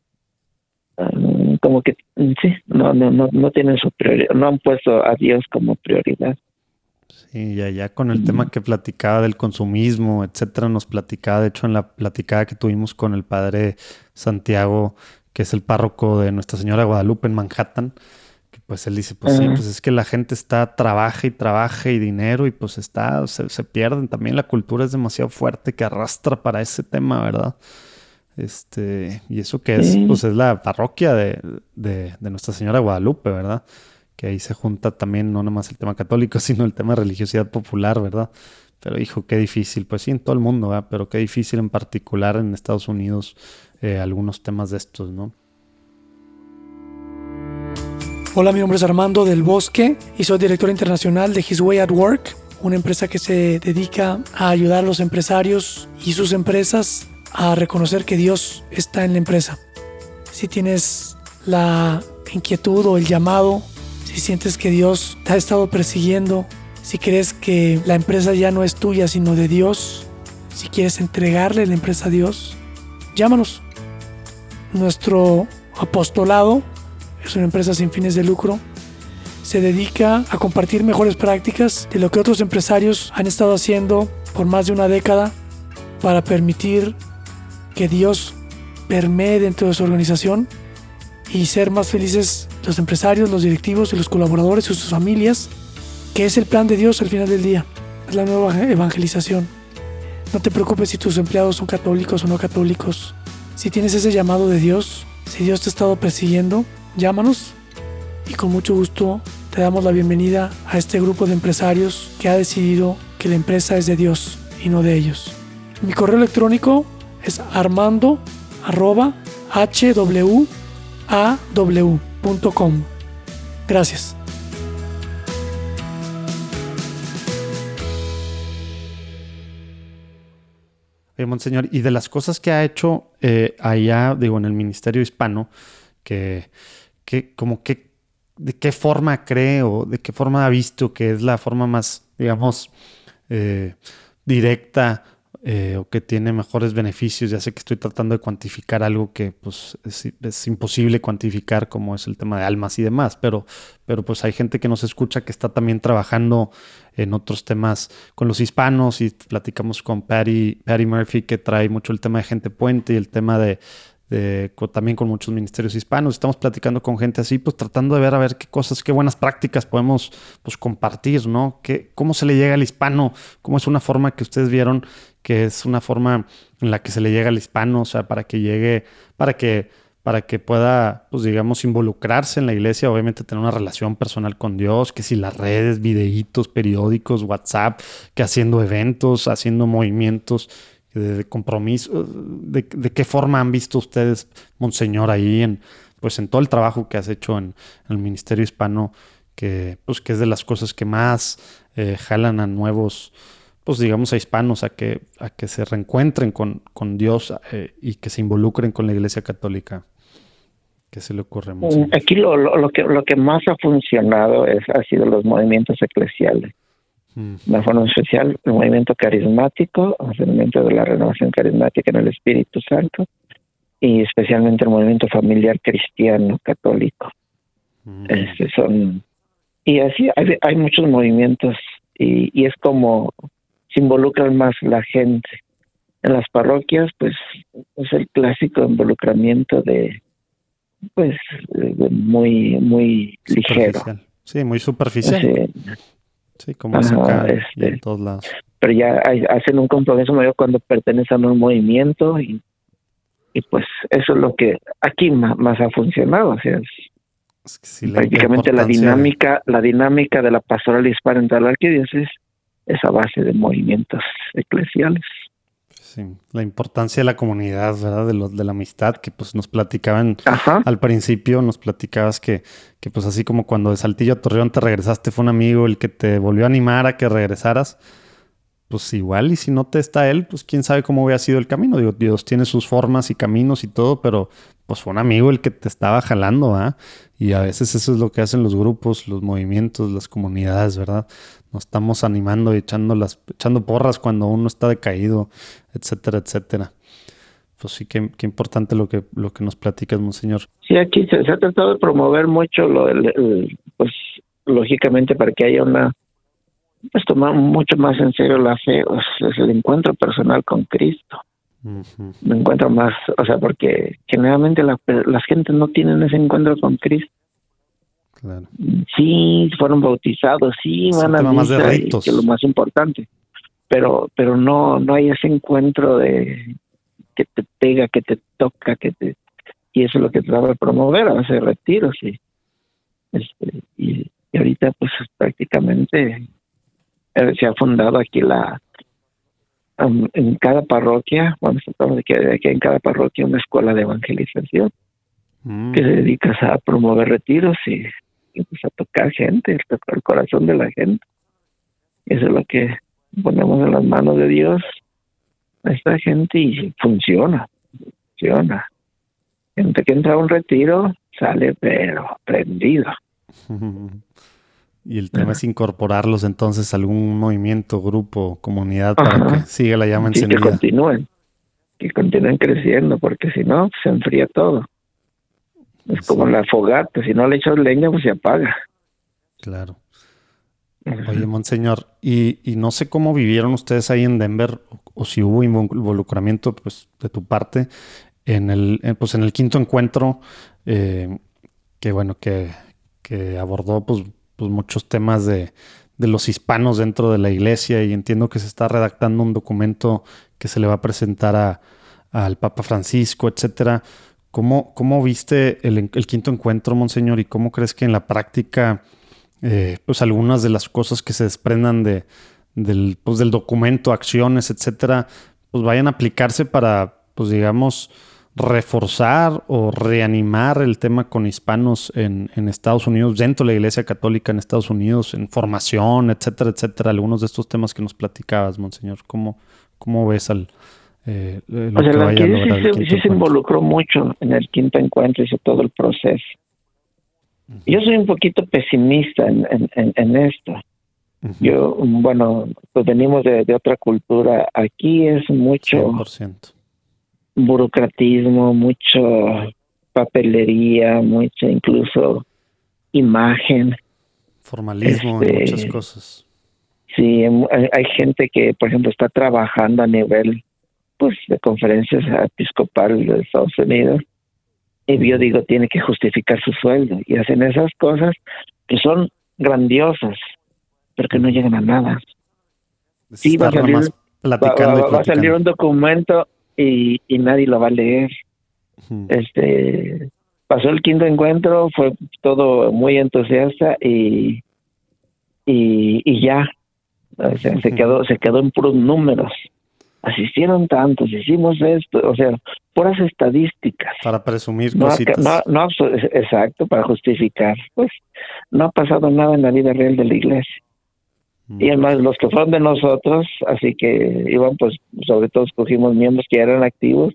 como que sí, no, no, no, no tienen su prioridad, no han puesto a Dios como prioridad. Ya, ya con el tema que platicaba del consumismo, etcétera, nos platicaba, de hecho, en la platicada que tuvimos con el padre Santiago, que es el párroco de Nuestra Señora Guadalupe en Manhattan, que pues él dice, pues sí, pues es que la gente está, trabaja y trabaja y dinero y pues está, se, se pierden. También la cultura es demasiado fuerte que arrastra para ese tema, ¿verdad? Este, y eso que es, pues es la parroquia de, de, de Nuestra Señora Guadalupe, ¿verdad? Que ahí se junta también no nomás el tema católico, sino el tema de religiosidad popular, ¿verdad? Pero hijo, qué difícil, pues sí, en todo el mundo, ¿verdad? Pero qué difícil en particular en Estados Unidos eh, algunos temas de estos, ¿no? Hola, mi nombre es Armando del Bosque y soy director internacional de His Way at Work, una empresa que se dedica a ayudar a los empresarios y sus empresas a reconocer que Dios está en la empresa. Si tienes la inquietud o el llamado si sientes que Dios te ha estado persiguiendo, si crees que la empresa ya no es tuya sino de Dios, si quieres entregarle la empresa a Dios, llámanos. Nuestro apostolado es una empresa sin fines de lucro. Se dedica a compartir mejores prácticas de lo que otros empresarios han estado haciendo por más de una década para permitir que Dios permee dentro de su organización y ser más felices los empresarios, los directivos y los colaboradores y sus familias, que es el plan de Dios al final del día. Es la nueva evangelización. No te preocupes si tus empleados son católicos o no católicos. Si tienes ese llamado de Dios, si Dios te ha estado persiguiendo, llámanos y con mucho gusto te damos la bienvenida a este grupo de empresarios que ha decidido que la empresa es de Dios y no de ellos. Mi correo electrónico es armando Gracias. Monseñor, y de las cosas que ha hecho eh, allá, digo, en el Ministerio Hispano, que, que como que, de qué forma cree o de qué forma ha visto que es la forma más, digamos, eh, directa eh, o que tiene mejores beneficios. Ya sé que estoy tratando de cuantificar algo que pues, es, imposible cuantificar, como es el tema de almas y demás, pero, pero pues hay gente que nos escucha que está también trabajando en otros temas con los hispanos y platicamos con Patty, Patty Murphy que trae mucho el tema de gente puente y el tema de, también con muchos ministerios hispanos. Estamos platicando con gente así, pues tratando de ver a ver qué cosas, qué buenas prácticas podemos pues, compartir, ¿no? ¿Qué, ¿Cómo se le llega al hispano? ¿Cómo es una forma que ustedes vieron que es una forma en la que se le llega al hispano, o sea, para que llegue, para que, para que pueda, pues digamos, involucrarse en la iglesia, obviamente tener una relación personal con Dios, que si las redes, videitos, periódicos, WhatsApp, que haciendo eventos, haciendo movimientos de, compromiso, de, qué forma han visto ustedes, Monseñor, ahí en, pues en todo el trabajo que has hecho en, el Ministerio Hispano, que, pues, que es de las cosas que más eh, jalan a nuevos pues digamos, a hispanos a que, a que se reencuentren con, con Dios eh, y que se involucren con la Iglesia Católica. ¿Qué se le ocurre? Mm, aquí lo, lo, que, lo que más ha funcionado es, ha sido los movimientos eclesiales. Mm. De forma especial, el movimiento carismático, el movimiento de la renovación carismática en el Espíritu Santo y especialmente el movimiento familiar cristiano católico. Mm. Este son y así hay, hay muchos movimientos y, y, es como se involucran más la gente. En las parroquias, pues es el clásico involucramiento de, pues, muy, muy ligero. Sí, muy superficial. Sí, como acá este, en todos lados. Pero ya hacen un compromiso mayor cuando pertenecen a un movimiento y, y pues eso es lo que aquí más, ha funcionado. O sea, prácticamente la dinámica, la dinámica de la pastoral hispana en la arquidiócesis esa base de movimientos eclesiales. Sí, la importancia de la comunidad, ¿verdad? De, de la amistad, que pues nos platicaban al principio, nos platicabas que, que pues así como cuando de Saltillo a Torreón te regresaste, fue un amigo el que te volvió a animar a que regresaras, pues igual y si no te está él, pues quién sabe cómo hubiera sido el camino. Digo, Dios tiene sus formas y caminos y todo, pero pues fue un amigo el que te estaba jalando, ¿ah? Y a veces eso es lo que hacen los grupos, los movimientos, las comunidades, ¿verdad? Nos estamos animando y echando, las, echando porras cuando uno está decaído, etcétera, etcétera. pues sí, qué, importante lo que, lo que nos platicas, monseñor. Sí, aquí se, ha tratado de promover mucho, lo, pues lógicamente para que haya una, pues tomar mucho más en serio la fe, es el encuentro personal con Cristo. Me encuentro más, o sea, porque generalmente la, las gentes no tienen ese encuentro con Cristo. Claro. Sí, fueron bautizados, sí, van a misa, que es lo más importante, pero pero no no hay ese encuentro de que te pega, que te toca, que te y eso es lo que trata de promover, hacer retiros y este y, ahorita pues prácticamente eh, se ha fundado aquí la en cada parroquia, bueno, de que en cada parroquia una escuela de evangelización mm. que se dedica a promover retiros y, pues, a tocar gente, a tocar el corazón de la gente. Eso es lo que ponemos en las manos de Dios a esta gente y funciona, funciona. Gente que entra a un retiro sale pero prendido. Y el tema es incorporarlos entonces a algún movimiento, grupo, comunidad para que siga la llama encendida. que continúen, que continúen creciendo, porque si no, se enfría todo. Es como la fogata, si no le echas leña, pues se apaga. Claro. Oye, Monseñor, y, y, no sé cómo vivieron ustedes ahí en Denver, o, si hubo involucramiento pues, de tu parte en el, pues, en el quinto encuentro, eh, que bueno, que, que abordó pues pues, muchos temas de, los hispanos dentro de la iglesia y entiendo que se está redactando un documento que se le va a presentar a, al Papa Francisco, etcétera. ¿Cómo, cómo viste el, quinto encuentro, Monseñor, y cómo crees que en la práctica, eh, pues algunas de las cosas que se desprendan de, pues, del documento, acciones, etcétera, pues vayan a aplicarse para, pues digamos, reforzar o reanimar el tema con hispanos en, Estados Unidos, dentro de la Iglesia Católica en Estados Unidos, en formación, etcétera, etcétera. Algunos de estos temas que nos platicabas, Monseñor. ¿Cómo, cómo ves al... Eh, lo que vaya a sí, se involucró mucho en el quinto encuentro, hizo todo el proceso. Yo soy un poquito pesimista en, en, esto. Yo, bueno, pues venimos de, de, otra cultura. Aquí es mucho... 100% burocratismo, mucho papelería, mucha incluso imagen. Formalismo este, muchas cosas. Sí, em, hay, gente que, por ejemplo, está trabajando a nivel pues de conferencias episcopales de Estados Unidos y yo digo tiene que justificar su sueldo y hacen esas cosas que son grandiosas pero que no llegan a nada. Sí, va a, salir, va a salir un documento y, y nadie lo va a leer. Este pasó el quinto encuentro, fue todo muy entusiasta y y, y ya se quedó se quedó en puros números. Asistieron tantos, hicimos esto, o sea, puras estadísticas. Para presumir cositas. No, no, exacto, para justificar. Pues no ha pasado nada en la vida real de la iglesia. Y además los que fueron de nosotros, así que iban pues, sobre todo escogimos miembros que eran activos,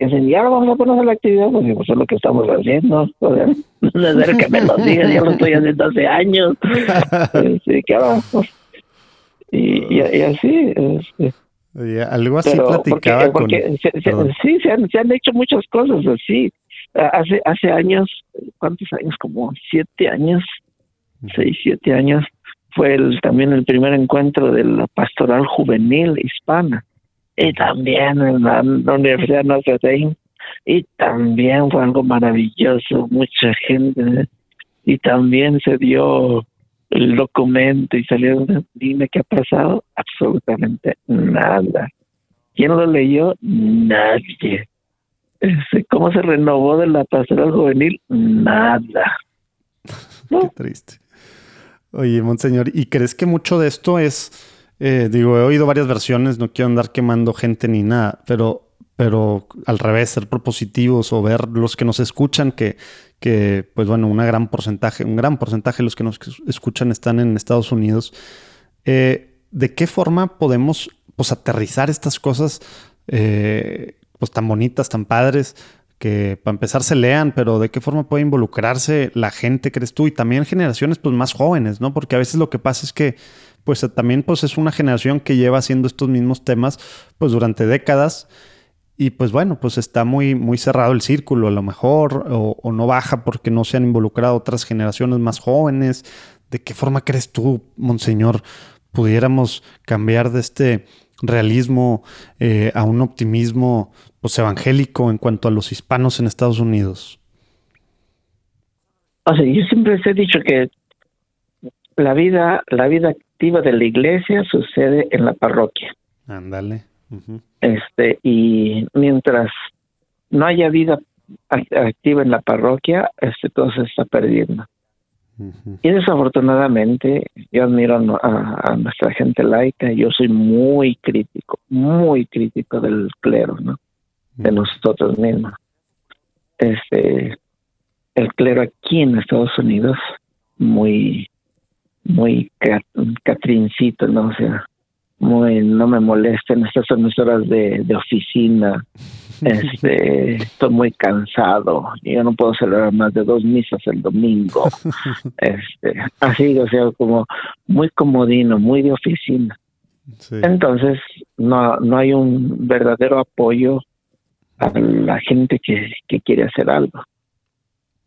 y dicen, ya vamos a poner la actividad, pues, pues es lo que estamos haciendo, joder, no es que me lo digas, ya lo estoy haciendo hace años, sí, ¿qué vamos? Y, y, así, este, algo así platicaba con... sí, se han, se han hecho muchas cosas así. Hace, hace años, ¿cuántos años? Como siete años, seis, siete años, fue el, también el primer encuentro de la pastoral juvenil hispana. Y también en la, Universidad Notre Dame. Y también fue algo maravilloso, mucha gente. Y también se dio el documento y salieron, dime qué ha pasado, absolutamente nada. ¿Quién lo leyó? Nadie. ¿Cómo se renovó de la pastoral juvenil? Nada. Qué triste. Oye, Monseñor, ¿y crees que mucho de esto es, eh, digo, he oído varias versiones, no quiero andar quemando gente ni nada, pero, pero al revés, ser propositivos o ver los que nos escuchan, que, que, pues bueno, una gran porcentaje, un gran porcentaje de los que nos escuchan están en Estados Unidos. Eh, ¿De qué forma podemos, pues, aterrizar estas cosas, eh, pues, tan bonitas, tan padres? que para empezar se lean, pero de qué forma puede involucrarse la gente, crees tú, y también generaciones pues más jóvenes, ¿no? Porque a veces lo que pasa es que pues también pues es una generación que lleva haciendo estos mismos temas pues durante décadas y pues bueno, pues está muy, muy cerrado el círculo a lo mejor, o, no baja porque no se han involucrado otras generaciones más jóvenes. ¿De qué forma crees tú, Monseñor, pudiéramos cambiar de este realismo eh, a un optimismo pues, evangélico en cuanto a los hispanos en Estados Unidos? O sea, yo siempre les he dicho que la vida, la vida activa de la iglesia sucede en la parroquia. Ándale. Este, y mientras no haya vida activa en la parroquia, este todo se está perdiendo. Y desafortunadamente, yo admiro a, nuestra gente laica, yo soy muy crítico, muy crítico del clero, ¿no? De nosotros mismos. Este, el clero aquí en Estados Unidos, muy, muy catrincito, ¿no? O sea, muy, no me molesten, estas son mis horas de, de oficina, este, estoy muy cansado, yo no puedo celebrar más de dos misas el domingo, este, así, o sea, como muy comodino, muy de oficina. Entonces, no, no hay un verdadero apoyo a la gente que, que quiere hacer algo.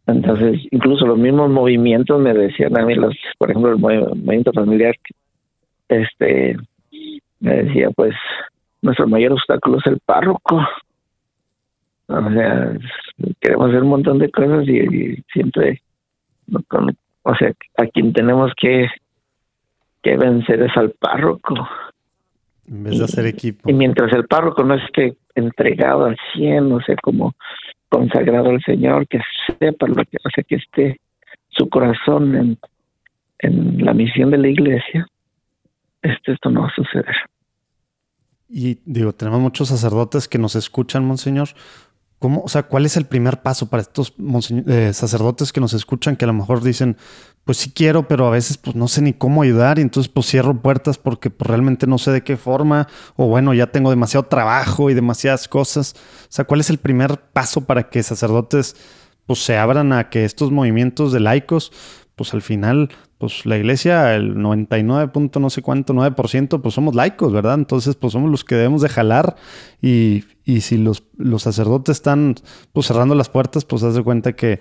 Entonces, incluso los mismos movimientos me decían a mí, los, por ejemplo, el movimiento familiar, este, me decía, pues, nuestro mayor obstáculo es el párroco. O sea, queremos hacer un montón de cosas y, siempre, o sea, a quien tenemos que, que vencer es al párroco. En vez de hacer equipo. Y mientras el párroco no esté entregado al 100, o sea, como consagrado al Señor, que sepa lo que hace que esté su corazón en, en la misión de la iglesia, esto, esto no va a suceder. Y digo, tenemos muchos sacerdotes que nos escuchan, Monseñor. ¿Cómo, o sea, cuál es el primer paso para estos eh, sacerdotes que nos escuchan que a lo mejor dicen, pues sí quiero, pero a veces pues no sé ni cómo ayudar y entonces pues cierro puertas porque pues, realmente no sé de qué forma o bueno, ya tengo demasiado trabajo y demasiadas cosas. O sea, ¿cuál es el primer paso para que sacerdotes pues se abran a que estos movimientos de laicos pues al final, pues la iglesia, el 99 punto no sé cuánto, 9%, pues somos laicos, ¿verdad? Entonces, pues somos los que debemos de jalar y, y si los, los sacerdotes están pues cerrando las puertas, pues haz de cuenta que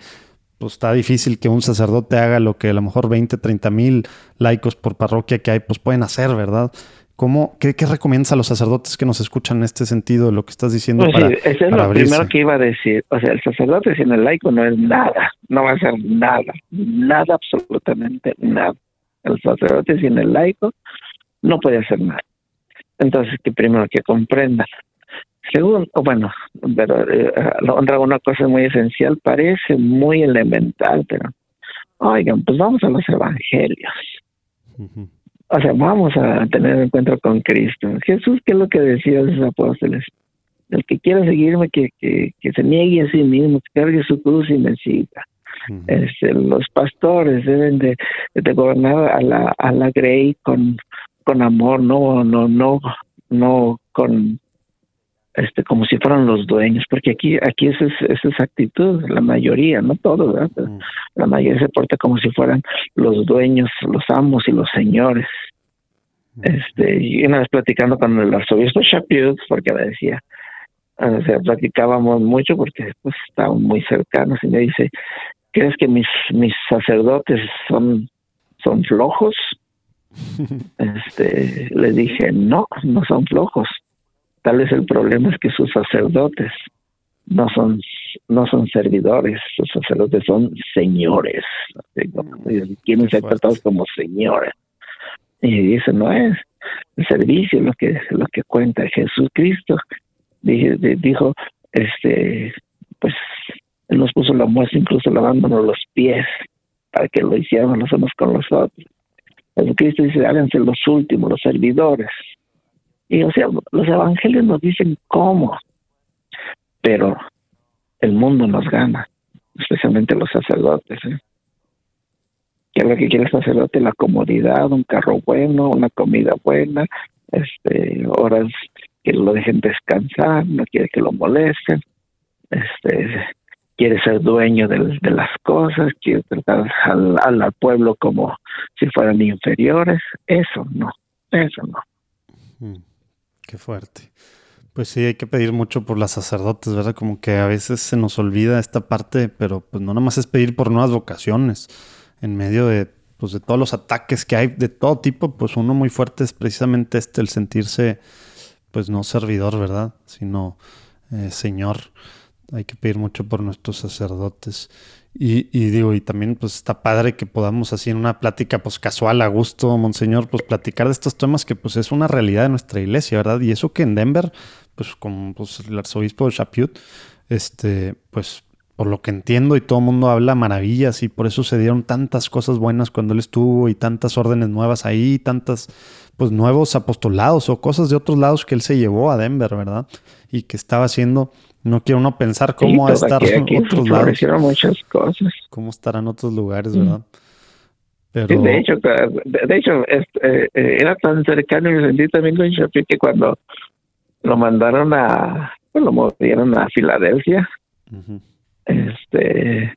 pues está difícil que un sacerdote haga lo que a lo mejor 20, 30 mil laicos por parroquia que hay, pues pueden hacer, ¿verdad? ¿Cómo, qué, qué, recomiendas a los sacerdotes que nos escuchan en este sentido, lo que estás diciendo? Pues sí, eso es lo primero que iba a decir. O sea, el sacerdote sin el laico no es nada, no va a ser nada, nada, absolutamente nada. El sacerdote sin el laico no puede hacer nada. Entonces, que primero que comprendan. Segundo, bueno, pero eh, honra una cosa muy esencial, parece muy elemental, pero oigan, pues vamos a los evangelios o sea, vamos a tener un encuentro con Cristo. Jesús, ¿qué es lo que decía a sus apóstoles? El que quiera seguirme, que, que, se niegue a sí mismo, que cargue su cruz y me siga. este, los pastores deben de, de, gobernar a la, a la Grey con, con amor, no, no, no, no con este como si fueran los dueños, porque aquí aquí esa es, esa es actitud, la mayoría, no todos, la mayoría se porta como si fueran los dueños, los amos y los señores. Este, y una vez platicando con el arzobispo Chaput, porque me decía, o sea, platicábamos mucho porque pues estábamos muy cercanos y me dice, ¿crees que mis mis sacerdotes son son flojos? este, le dije, no, no son flojos Tal vez el problema es que sus sacerdotes no son no son servidores, sus sacerdotes son señores. Quieren ser tratados como señores. Y eso no es el servicio lo que lo que cuenta Jesucristo. Dijo, este, pues él nos puso la muestra incluso lavándonos los pies para que lo hiciéramos los unos con los otros. Jesucristo dice, háganse los últimos, los servidores. Y o sea, los evangelios nos dicen cómo, pero el mundo nos gana, especialmente los sacerdotes. ¿eh? ¿Qué es lo que quiere el sacerdote? La comodidad, un carro bueno, una comida buena, este, horas que lo dejen descansar, no quiere que lo molesten, este, quiere ser dueño de, las cosas, quiere tratar al, al, pueblo como si fueran inferiores. Eso no, eso no. Qué fuerte. Pues sí, hay que pedir mucho por las sacerdotes, ¿verdad? Como que a veces se nos olvida esta parte, pero pues no nada más es pedir por nuevas vocaciones. En medio de, pues, de todos los ataques que hay de todo tipo, pues uno muy fuerte es precisamente este, el sentirse, pues no servidor, ¿verdad? Sino eh, Señor. Hay que pedir mucho por nuestros sacerdotes. Y, digo, y también pues está padre que podamos así en una plática pues casual, a gusto, Monseñor, pues platicar de estos temas que pues es una realidad de nuestra iglesia, ¿verdad? Y eso que en Denver, pues como pues, el arzobispo de Chaput, este, pues por lo que entiendo y todo el mundo habla maravillas y por eso se dieron tantas cosas buenas cuando él estuvo y tantas órdenes nuevas ahí, tantas pues nuevos apostolados o cosas de otros lados que él se llevó a Denver, ¿verdad? Y que estaba haciendo no quiero uno pensar cómo va a estar en otros lados. muchas cosas. Cómo estarán otros lugares, ¿verdad? Pero... de hecho, de, hecho este, eh, era tan cercano y me sentí también con Shafi que cuando lo mandaron a, pues lo movieron a Filadelfia, este,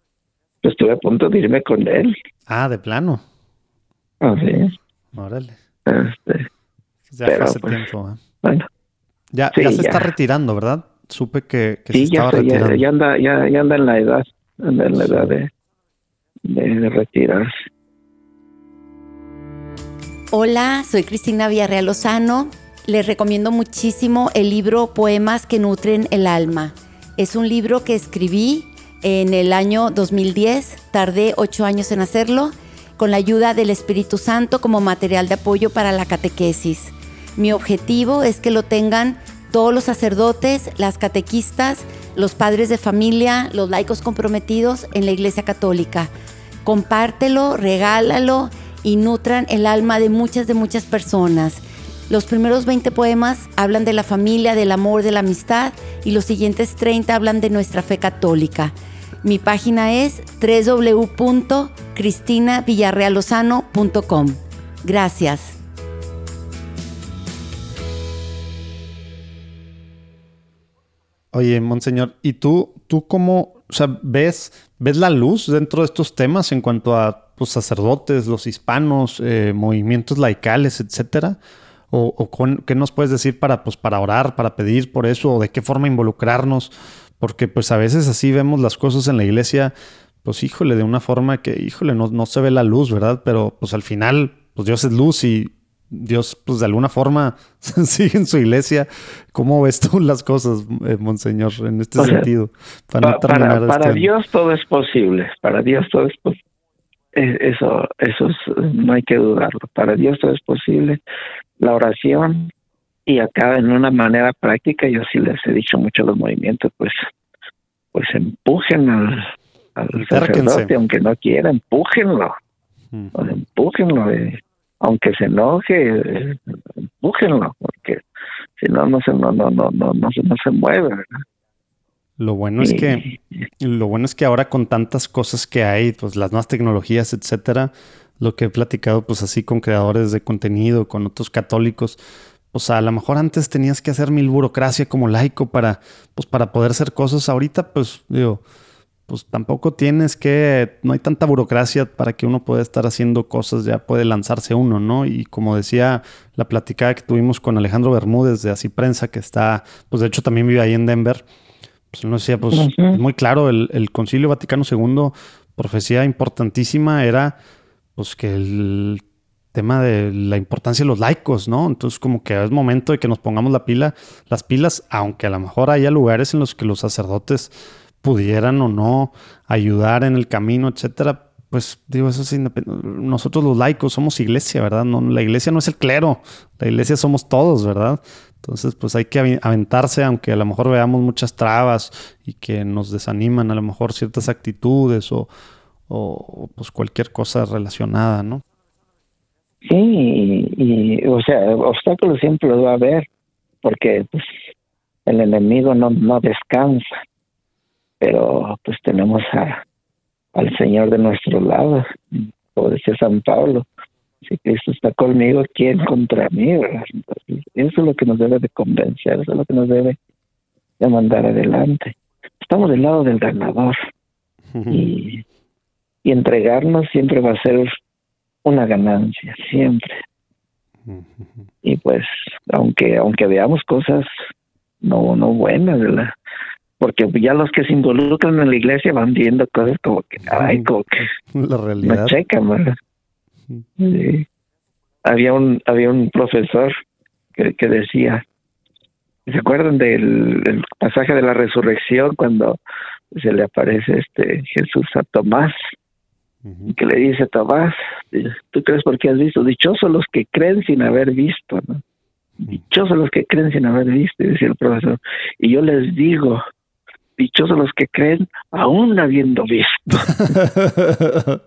pues estuve a punto de irme con él. Ah, de plano. Ah, sí. Órale. Este, ya fue hace pues, tiempo. ¿eh? Bueno. Ya, ya se está retirando, ¿verdad? supe que, que sí, se estaba ya, retirando. Ya, anda, ya, ya, anda en la edad, anda en la edad de, de, retirarse. Hola, soy Cristina Villarreal Lozano. Les recomiendo muchísimo el libro Poemas que nutren el alma. Es un libro que escribí en el año 2010, tardé ocho años en hacerlo, con la ayuda del Espíritu Santo como material de apoyo para la catequesis. Mi objetivo es que lo tengan todos los sacerdotes, las catequistas, los padres de familia, los laicos comprometidos en la Iglesia Católica. Compártelo, regálalo y nutran el alma de muchas, de muchas personas. Los primeros 20 poemas hablan de la familia, del amor, de la amistad y los siguientes 30 hablan de nuestra fe católica. Mi página es www.cristina.villarrealozano.com. Gracias. Oye, Monseñor, ¿y tú, tú cómo, o sea, ves, ves la luz dentro de estos temas en cuanto a pues, sacerdotes, los hispanos, eh, movimientos laicales, etcétera? ¿O, qué nos puedes decir para, pues, para orar, para pedir por eso, o de qué forma involucrarnos? Porque pues a veces así vemos las cosas en la iglesia, pues híjole, de una forma que, híjole, no, no se ve la luz, ¿verdad? Pero pues al final, pues Dios es luz y Dios, pues de alguna forma sigue en su iglesia. ¿Cómo ves tú las cosas, eh, Monseñor, en este sentido? Para, para, Dios todo es posible. Para Dios todo es posible. Eso, eso no hay que dudarlo. Para Dios todo es posible. La oración y acá en una manera práctica, yo sí les he dicho mucho a los movimientos, pues, pues empujen al, al sacerdote, aunque no quiera, empújenlo. Mm. Empújenlo. De, aunque se enoje, empújenlo, porque si no, no se, no, no, no, no, no, no se mueve, Lo bueno es que, lo bueno es que ahora con tantas cosas que hay, pues las nuevas tecnologías, etcétera, lo que he platicado, pues así con creadores de contenido, con otros católicos, o sea, a lo mejor antes tenías que hacer mil burocracia como laico para, pues para poder hacer cosas. Ahorita, pues, digo, pues tampoco tienes que, no hay tanta burocracia para que uno pueda estar haciendo cosas, ya puede lanzarse uno, ¿no? Y como decía la platicada que tuvimos con Alejandro Bermúdez de Así Prensa, que está, pues de hecho también vive ahí en Denver, pues uno decía, pues muy claro, el, el, Concilio Vaticano II, profecía importantísima era, pues que el tema de la importancia de los laicos, ¿no? Entonces como que es momento de que nos pongamos la pila, las pilas, aunque a lo mejor haya lugares en los que los sacerdotes pudieran o no ayudar en el camino, etcétera, pues digo, eso es independiente. Nosotros los laicos somos iglesia, ¿verdad? No, la iglesia no es el clero, la iglesia somos todos, ¿verdad? Entonces, pues hay que aventarse, aunque a lo mejor veamos muchas trabas y que nos desaniman a lo mejor ciertas actitudes o, o pues cualquier cosa relacionada, ¿no? Sí, y, o sea, obstáculos siempre los va a haber, porque pues, el enemigo no, no descansa pero pues tenemos a, al Señor de nuestro lado, como decía San Pablo, si Cristo está conmigo, ¿quién contra mí? eso es lo que nos debe de convencer, eso es lo que nos debe de mandar adelante. Estamos del lado del ganador y, y entregarnos siempre va a ser una ganancia, siempre. Y pues, aunque, aunque veamos cosas no, no buenas, ¿verdad? Porque ya los que se involucran en la iglesia van viendo cosas como que, ay, como que La realidad. no checan, ¿verdad? Sí. Había un, había un profesor que, que decía, ¿se acuerdan del, del pasaje de la resurrección cuando se le aparece este Jesús a Tomás? Que le dice Tomás, ¿tú crees porque has visto? Dichosos los que creen sin haber visto, ¿no? Dichosos los que creen sin haber visto, decía el profesor. Y yo les digo, dichosos los que creen aún habiendo visto.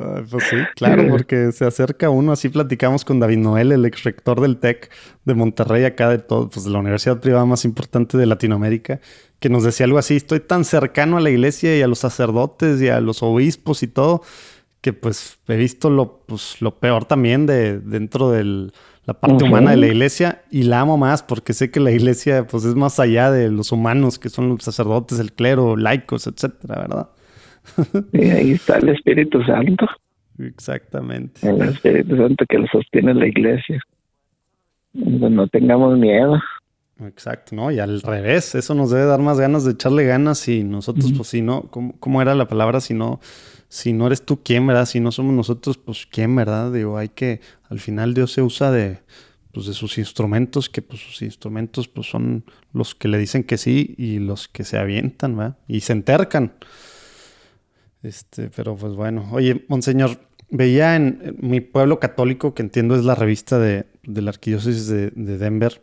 Ay, pues sí, claro, porque se acerca uno, así platicamos con David Noel, el ex rector del TEC de Monterrey, acá de todo, pues de la universidad privada más importante de Latinoamérica, que nos decía algo así, estoy tan cercano a la iglesia y a los sacerdotes y a los obispos y todo, que pues he visto lo, pues, lo peor también de dentro de la parte humana de la iglesia y la amo más porque sé que la iglesia pues es más allá de los humanos que son los sacerdotes, el clero, laicos, etcétera, ¿verdad? Y ahí está el Espíritu Santo, Exactamente. el Espíritu Santo que lo sostiene la iglesia. Entonces, no tengamos miedo. Exacto, ¿no? Y al revés, eso nos debe dar más ganas de echarle ganas y nosotros, pues si no, ¿cómo, cómo era la palabra? Si no, si no eres tú, ¿quién, verdad? Si no somos nosotros, pues ¿quién, verdad? Digo, hay que, al final Dios se usa de, pues de sus instrumentos, que pues sus instrumentos pues son los que le dicen que sí y los que se avientan, ¿verdad? Y se entercan. Este, pero pues bueno, oye, monseñor, veía en, en mi pueblo católico, que entiendo es la revista de, de la arquidiócesis de, de Denver,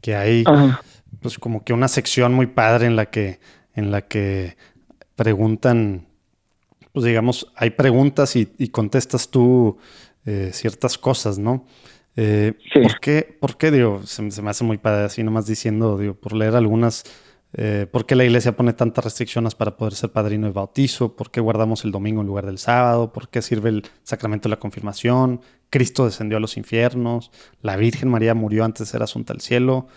que hay Ajá. pues como que una sección muy padre en la que en la que preguntan pues digamos hay preguntas y, y contestas tú eh, ciertas cosas no Eh, Sí. ¿por qué por qué digo se, se me hace muy padre así nomás diciendo digo por leer algunas eh, ¿Por qué la iglesia pone tantas restricciones para poder ser padrino de bautizo? ¿Por qué guardamos el domingo en lugar del sábado? ¿Por qué sirve el sacramento de la confirmación? Cristo descendió a los infiernos. La Virgen María murió antes de ser asunta al cielo.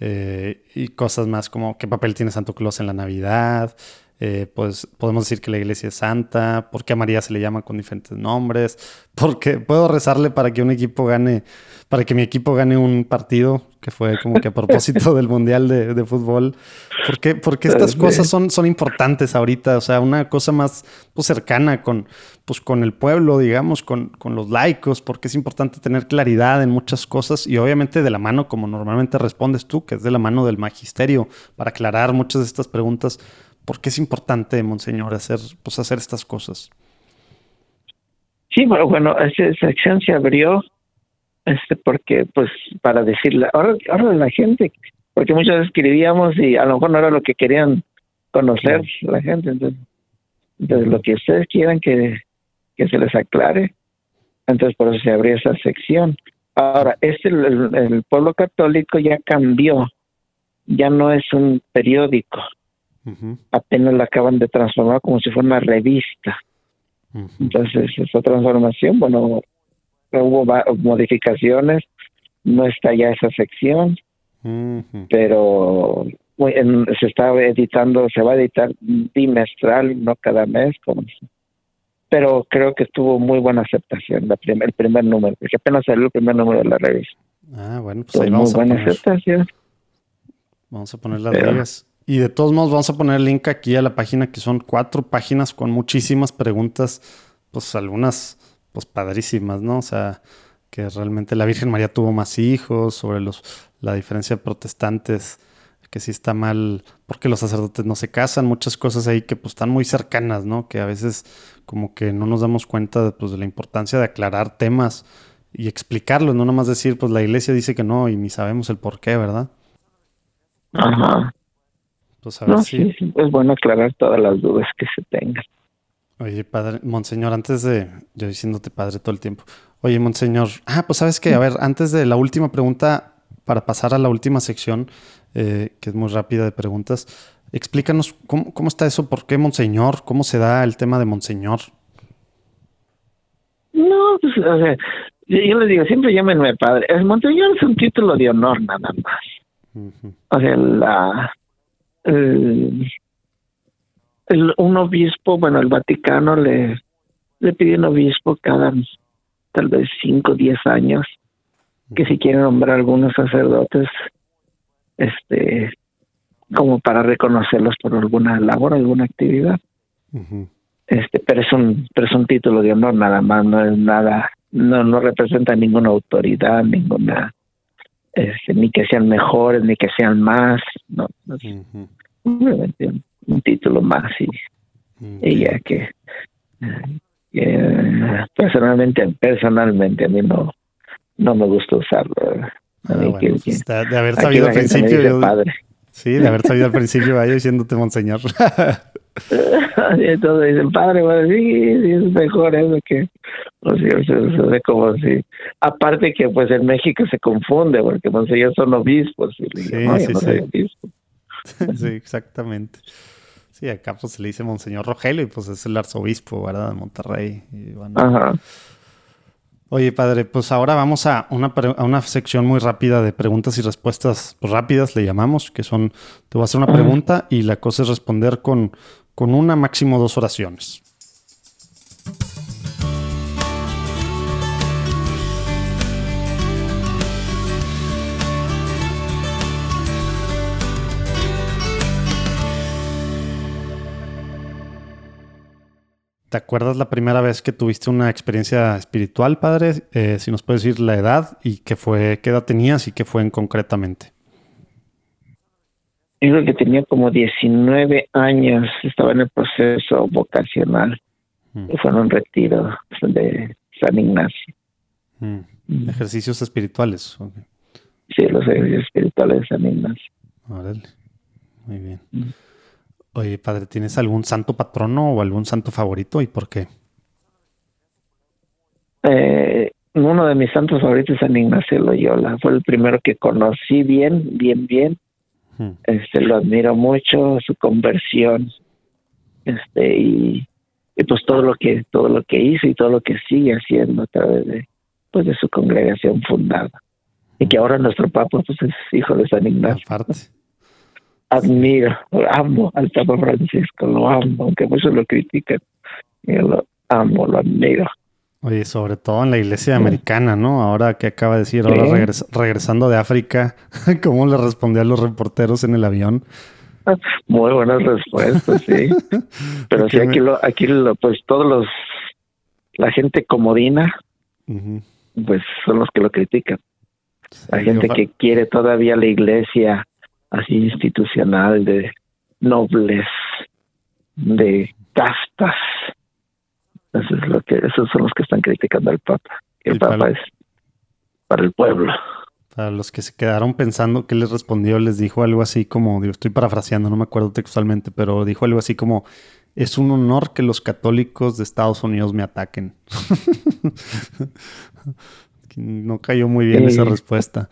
eh, y cosas más como qué papel tiene Santo Claus en la Navidad. Eh, pues podemos decir que la iglesia es santa. ¿Por qué a María se le llama con diferentes nombres? Porque puedo rezarle para que un equipo gane, para que mi equipo gane un partido que fue como que a propósito del Mundial de, de Fútbol. ¿Por qué, porque estas cosas son, son importantes ahorita? O sea, una cosa más pues, cercana con, pues, con el pueblo, digamos, con, con los laicos, porque es importante tener claridad en muchas cosas y obviamente de la mano, como normalmente respondes tú, que es de la mano del magisterio, para aclarar muchas de estas preguntas. ¿Por qué es importante, Monseñor, hacer, pues, hacer estas cosas? Sí, bueno, bueno, esa sección se abrió este porque pues para decirle ahora ahora la gente porque muchas veces escribíamos y a lo mejor no era lo que querían conocer la gente entonces, entonces lo que ustedes quieran que, que se les aclare entonces por eso se abrió esa sección. Ahora este el, el- el pueblo católico ya cambió ya no es un periódico Apenas lo acaban de transformar como si fuera una revista entonces, esa transformación, bueno, hubo modificaciones, no está ya esa sección, pero en- se está editando, se va a editar bimestral, no cada mes, como pero creo que tuvo muy buena aceptación la prim- el primer número, porque apenas salió el primer número de la revista. Ah, bueno, pues ahí muy vamos a buena poner. aceptación. Vamos a poner las ligas. Y de todos modos, vamos a poner el link aquí a la página, que son cuatro páginas con muchísimas preguntas, pues algunas, pues padrísimas, ¿no? O sea, que realmente la Virgen María tuvo más hijos, sobre los, la diferencia de protestantes, que sí está mal, porque los sacerdotes no se casan, muchas cosas ahí que pues están muy cercanas, ¿no? Que a veces como que no nos damos cuenta de, pues, de la importancia de aclarar temas y explicarlos, no nomás decir, pues la iglesia dice que no y ni sabemos el por qué, ¿verdad? Ajá. Pues a ver No, si... sí, es bueno aclarar todas las dudas que se tengan. Oye, padre, monseñor, antes de yo diciéndote padre todo el tiempo. Oye, monseñor, ah, pues sabes que, a ver, antes de la última pregunta, para pasar a la última sección, eh, que es muy rápida de preguntas, explícanos cómo, cómo está eso, por qué monseñor, cómo se da el tema de monseñor. No, pues, o sea, yo, les digo, siempre llámenme padre. El Monseñor es un título de honor nada más. O sea, la, el, el- un obispo, bueno, el Vaticano le, le pide un obispo cada tal vez 5 o 10 años que si quiere nombrar algunos sacerdotes este, como para reconocerlos por alguna labor, alguna actividad. Este, pero es un, pero es un título de honor nada más, no es nada, no, no representa ninguna autoridad, ninguna, este, ni que sean mejores, ni que sean más, no, simplemente un, título más y, y ya que, personalmente, personalmente a mí no, no me gusta usarlo. Ah, pues, de haber sabido al principio. Sí, de haber sabido al principio, vaya diciéndote monseñor. Entonces dicen, padre, bueno, sí, es mejor eso que, o sea, como si, aparte que pues en México se confunde, porque monseñor son obispos, y sí, sí, sí. sí, exactamente. Sí, acá pues se le dice monseñor Rogelio y pues es el arzobispo, ¿verdad? De Monterrey. Ajá. Oye, padre, pues ahora vamos a una, a una sección muy rápida de preguntas y respuestas rápidas, le llamamos, que son, te voy a hacer una pregunta y la cosa es responder con, con una, máximo dos oraciones. ¿Te acuerdas la primera vez que tuviste una experiencia espiritual, padre? Eh, si nos puedes decir la edad y qué fue, qué edad tenías y qué fue en concretamente. Yo creo que tenía como 19 años, estaba en el proceso vocacional mm. y fue en un retiro de San Ignacio. Mm. Mm. Ejercicios espirituales. Sí, los ejercicios espirituales de San Ignacio. Órale. Muy bien. Oye, padre, ¿tienes algún santo patrono o algún santo favorito y por qué? Eh, uno de mis santos favoritos es San Ignacio Loyola. Fue el primero que conocí bien, bien, bien. Hmm. Este, lo admiro mucho, su conversión, este, y, pues todo lo que, todo lo que hizo y todo lo que sigue haciendo a través de, pues de su congregación fundada. Y que ahora nuestro Papa pues es hijo de San Ignacio. Aparte admiro, amo al Papa Francisco, lo amo, aunque muchos lo critican, yo lo amo, lo admiro. Oye, sobre todo en la iglesia americana, ¿no? Ahora que acaba de decir, ahora regresando de África, ¿cómo le respondió a los reporteros en el avión? Muy buenas respuestas, sí. Pero sí, aquí, lo, aquí lo, pues todos los, la gente comodina, pues son los que lo critican. la gente que quiere todavía la iglesia así institucional de nobles, de castas. Eso es lo que, esos son los que están criticando al Papa. El, Papa es para el pueblo. Para los que se quedaron pensando que les respondió, les dijo algo así como, digo, estoy parafraseando, no me acuerdo textualmente, pero dijo algo así como, es un honor que los católicos de Estados Unidos me ataquen. no cayó muy bien esa respuesta,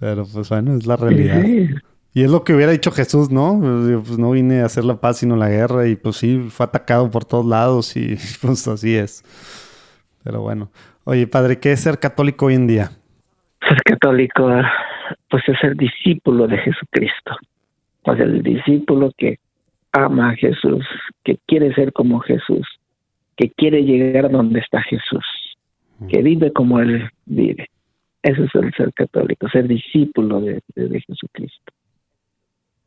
pero pues bueno, es la realidad. Y es lo que hubiera dicho Jesús, ¿no? Pues no vine a hacer la paz sino la guerra y pues sí, fue atacado por todos lados y pues así es. Pero bueno. Oye, padre, ¿qué es ser católico hoy en día? Ser católico, pues es ser discípulo de Jesucristo. Pues el discípulo que ama a Jesús, que quiere ser como Jesús, que quiere llegar donde está Jesús, que vive como Él vive. Eso es el ser católico, ser discípulo de Jesucristo.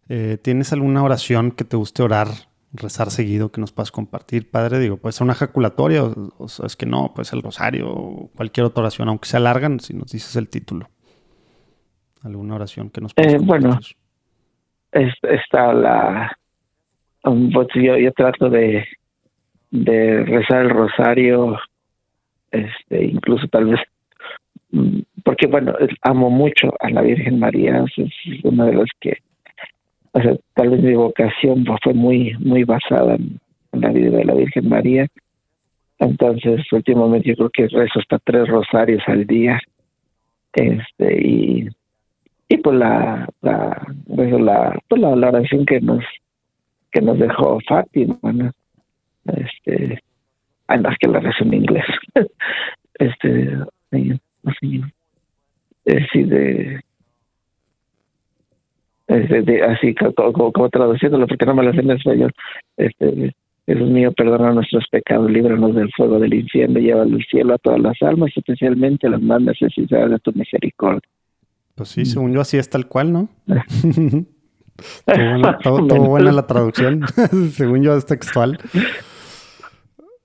Eh, ¿Tienes alguna oración que te guste orar, rezar seguido que nos puedas compartir, Padre? Digo, puede ser una ejaculatoria o, es que no, pues el rosario o cualquier otra oración, aunque sea larga, si nos dices el título. ¿Alguna oración que nos puedas eh, Bueno, está la... Pues yo, yo trato de, de rezar el rosario, este, incluso tal vez mm, porque bueno, amo mucho a la Virgen María, es una de las que tal vez mi vocación fue muy, muy basada en, la vida de la Virgen María. Entonces, últimamente yo creo que rezo hasta tres rosarios al día. Este, y, y pues la, la, la, pues la, oración que nos, que nos dejó Fátima, ¿no? Este, además que la rezo en inglés. este, de este, así como, como, traduciéndolo, porque no me lo sé en español. Este, Dios mío, perdona nuestros pecados, líbranos del fuego del infierno, lleva al cielo a todas las almas, especialmente a las más necesitadas de tu misericordia. Pues sí, según yo así es tal cual, ¿no? Todo buena, la traducción, según yo es textual.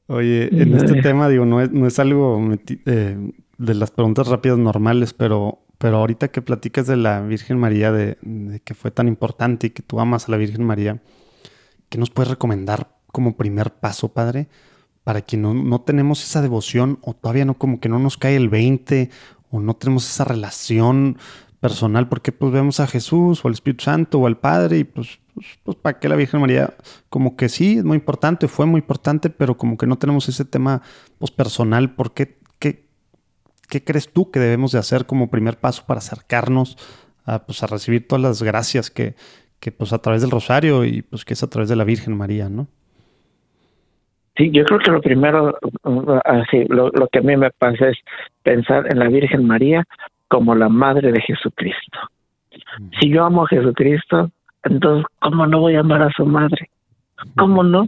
Oye, en este tema, digo, no es, no es algo eh, de las preguntas rápidas normales, pero, pero ahorita que platicas de la Virgen María, de, que fue tan importante y que tú amas a la Virgen María, ¿qué nos puedes recomendar como primer paso, Padre? Para que no, no tenemos esa devoción o todavía no como que no nos cae el 20 o no tenemos esa relación personal, porque pues vemos a Jesús o al Espíritu Santo o al Padre y pues, pues, pues, para qué la Virgen María, como que sí, es muy importante, fue muy importante, pero como que no tenemos ese tema pues personal, ¿por qué, qué, crees tú que debemos de hacer como primer paso para acercarnos a, pues, a recibir todas las gracias que, que pues a través del rosario y pues que es a través de la Virgen María, ¿no? Sí, yo creo que lo primero, así, lo, lo que a mí me pasa es pensar en la Virgen María como la madre de Jesucristo. Si yo amo a Jesucristo, entonces, ¿cómo no voy a amar a su madre? ¿Cómo no?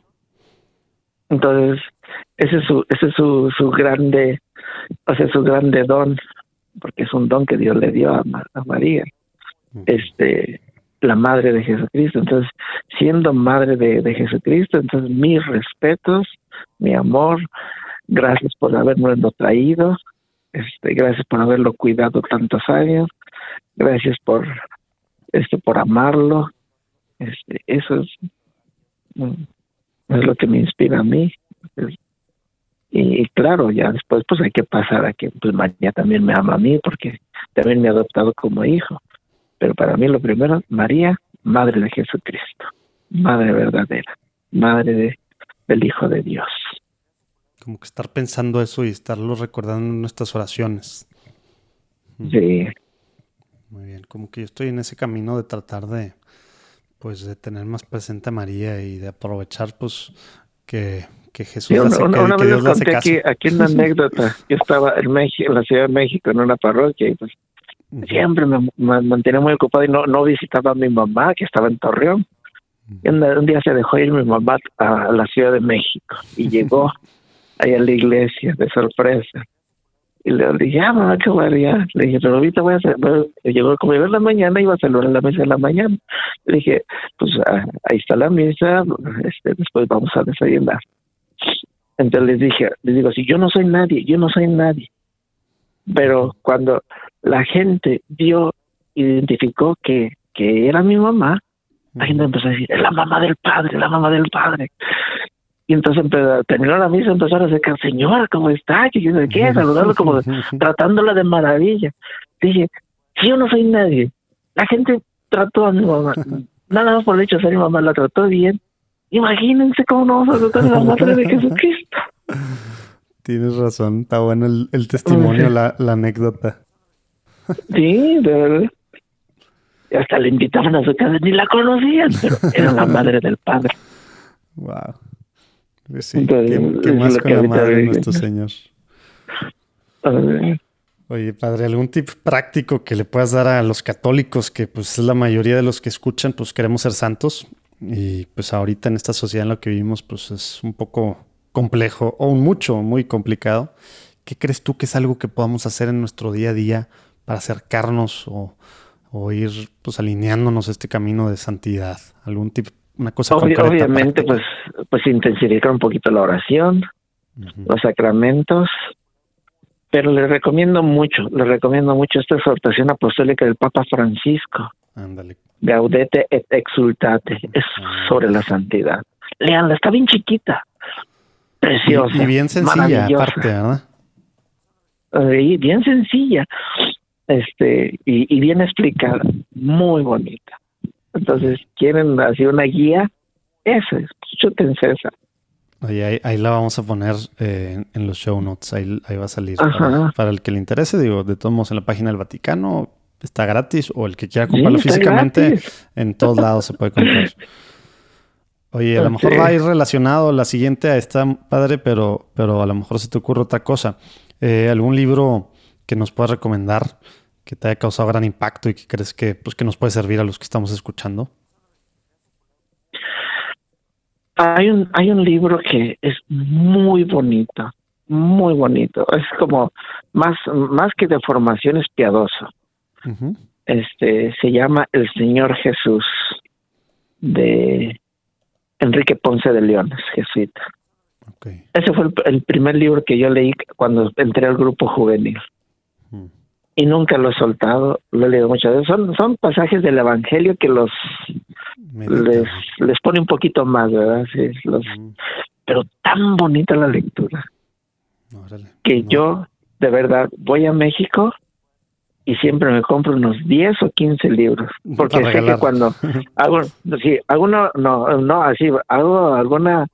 Entonces, ese es su, ese es su, su grande, o sea, su grande don, porque es un don que Dios le dio a, a María, este, la madre de Jesucristo. Entonces, siendo madre de, de Jesucristo, entonces mis respetos, mi amor, gracias por habernos traído, este, gracias por haberlo cuidado tantos años. Gracias por este por amarlo. Este, eso es, mm, es lo que me inspira a mí. Y, claro, ya después pues hay que pasar a que pues María también me ama a mí porque también me ha adoptado como hijo. Pero para mí lo primero, María, madre de Jesucristo, madre verdadera, madre de, del Hijo de Dios. Como que estar pensando eso y estarlo recordando en nuestras oraciones. Sí. Muy bien, como que yo estoy en ese camino de tratar de, pues, de tener más presente a María y de aprovechar, pues, que, que Jesús hace, una, que, Dios conté Aquí, aquí una anécdota. Yo estaba en México, en la Ciudad de México, en una parroquia y pues siempre me, mantenía muy ocupado y no, no visitaba a mi mamá que estaba en Torreón. Y un, día se dejó ir mi mamá a la Ciudad de México y llegó ahí a la iglesia de sorpresa. Y le dije, ah, mamá, qué guardia. Le dije, pero ahorita voy a hacer, llegó como en la mañana, iba a saludar la mesa en la mañana. Le dije, pues ah, ahí está la mesa, este, después vamos a desayunar. Entonces les dije, les digo, si yo no soy nadie, yo no soy nadie. Pero cuando la gente vio, identificó que, que era mi mamá, la gente empezó a decir, es la mamá del padre, la mamá del padre. Y entonces terminó la misa, empezaron a decir, señora, ¿cómo está? Que yo sé qué, saludarlo como tratándola de maravilla. Dije, si yo no soy nadie, la gente trató a mi mamá, nada más por el hecho de ser mi mamá, la trató bien. Imagínense cómo no vamos a tratar a la madre de Jesucristo. Tienes razón, está bueno el, testimonio, la, la, anécdota. Sí, de verdad. Y hasta le invitaban a su casa, ni la conocían, pero era la madre del padre. Wow. Pues sí, ¿qué, más con la madre de nuestro Señor? Oye, padre, ¿algún tip práctico que le puedas dar a los católicos, que pues es la mayoría de los que escuchan, pues queremos ser santos? Y pues ahorita en esta sociedad en la que vivimos, pues es un poco complejo, o mucho, muy complicado. ¿Qué crees tú que es algo que podamos hacer en nuestro día a día para acercarnos o, o ir pues alineándonos a este camino de santidad? ¿Algún tip una cosa Obviamente, pues, pues intensificar un poquito la oración, los sacramentos, pero le recomiendo mucho, le recomiendo mucho esta exhortación apostólica del Papa Francisco. Ándale. Gaudete et exultate, es sobre la santidad. Leanla, está bien chiquita, preciosa. Y, bien sencilla, aparte, ¿verdad? Y bien sencilla, este, y, y bien explicada, muy bonita. Entonces, quieren así una guía, esa es, chútense esa. Oye, ahí, la vamos a poner eh, en los show notes, ahí, va a salir. Para, el que le interese, digo, de todos modos en la página del Vaticano está gratis o el que quiera comprarlo físicamente, en todos lados se puede comprar. Oye, a lo mejor va a ir relacionado la siguiente a esta, padre, pero, pero a lo mejor se te ocurre otra cosa. Eh, ¿Algún libro que nos puedas recomendar que te haya causado gran impacto y que crees que, pues, que nos puede servir a los que estamos escuchando? Hay un, hay un libro que es muy bonito, muy bonito. Es como más, más que de formación es piadoso. este se llama El Señor Jesús de Enrique Ponce de León, jesuita. Ese fue el, primer libro que yo leí cuando entré al grupo juvenil. Mm. Y nunca lo he soltado, lo he leído muchas veces. Son, son pasajes del Evangelio que los les, les pone un poquito más, ¿verdad? Sí, los, mm. Pero tan bonita la lectura. que yo, de verdad, voy a México y siempre me compro unos 10 o 15 libros. Porque sé que cuando hago, sí, hago no, no, así, hago alguna,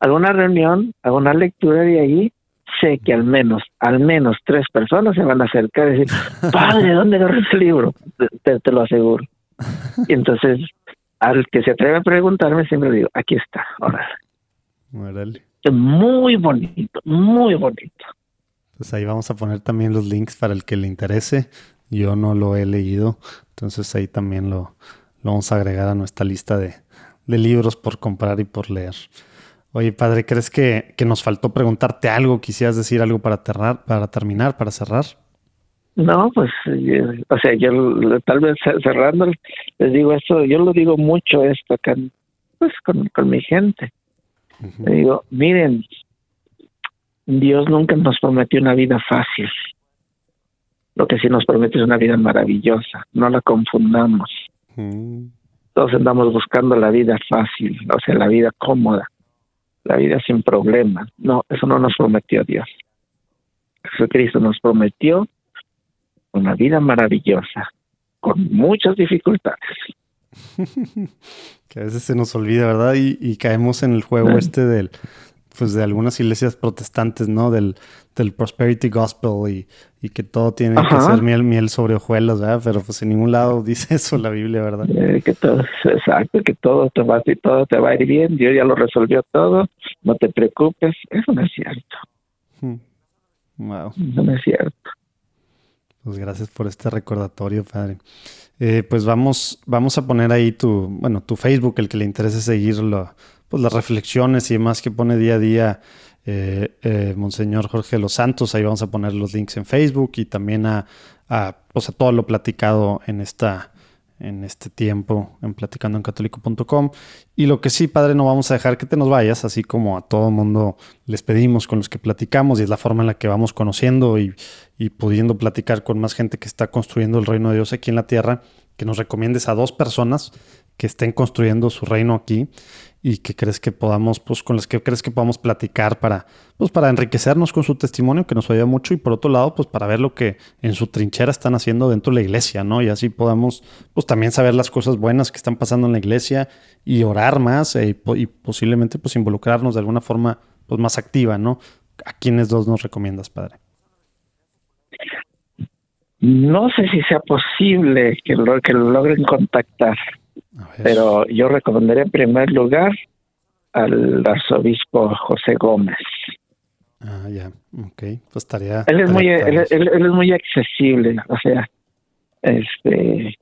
alguna reunión, hago una lectura de allí, sé que al menos, al menos tres personas se van a acercar y decir, padre, ¿dónde agarré ese libro? Te, te, lo aseguro. Y entonces, al que se atreve a preguntarme, siempre digo, aquí está, ahora. Muy bonito, muy bonito. Pues ahí vamos a poner también los links para el que le interese. Yo no lo he leído, entonces ahí también lo, vamos a agregar a nuestra lista de, libros por comprar y por leer. Oye, padre, ¿crees que, nos faltó preguntarte algo? ¿Quisieras decir algo para, para terminar, para cerrar? No, pues, o sea, yo tal vez cerrando, les digo esto, yo lo digo mucho esto acá, pues con, mi gente. digo, miren, Dios nunca nos prometió una vida fácil. Lo que sí nos promete es una vida maravillosa. No la confundamos. Mm. Todos andamos buscando la vida fácil, o sea, la vida cómoda, la vida sin problemas. No, eso no nos prometió Dios. Jesucristo nos prometió una vida maravillosa, con muchas dificultades. que a veces se nos olvida, ¿verdad? Y, caemos en el juego este del, pues de algunas iglesias protestantes, ¿no? Del, del prosperity gospel y, que todo tiene que ser miel, miel sobre hojuelas, ¿verdad? Pero pues en ningún lado dice eso la Biblia, ¿verdad? Eh, que todo, exacto, que todo te va todo te va a ir bien, Dios ya lo resolvió todo, no te preocupes, eso no es cierto. Hmm. Wow. Eso no es cierto. Pues gracias por este recordatorio, padre. Eh, pues vamos, vamos a poner ahí tu, bueno, tu Facebook, el que le interese seguirlo pues, las reflexiones y demás que pone día a día eh, eh, Monseñor Jorge Los Santos. Ahí vamos a poner los links en Facebook y también a, a, todo lo platicado en esta en este tiempo en platicandoencatólico.com. Y lo que sí, padre, no vamos a dejar que te nos vayas, así como a todo mundo les pedimos con los que platicamos y es la forma en la que vamos conociendo y, y pudiendo platicar con más gente que está construyendo el reino de Dios aquí en la tierra, que nos recomiendes a dos personas que estén construyendo su reino aquí y que crees que podamos, pues con las que crees que podamos platicar para, pues para enriquecernos con su testimonio, que nos ayuda mucho, y por otro lado, pues para ver lo que en su trinchera están haciendo dentro de la iglesia, ¿no? Y así podamos, pues también saber las cosas buenas que están pasando en la iglesia y orar más eh, y, posiblemente pues involucrarnos de alguna forma pues más activa, ¿no? ¿A quiénes dos nos recomiendas, padre? No sé si sea posible que lo, que lo logren contactar. Pero yo recomendaría en primer lugar al arzobispo José Gómez. Ah, ya, ok, pues. Él es, muy, él, es muy accesible, o sea, este...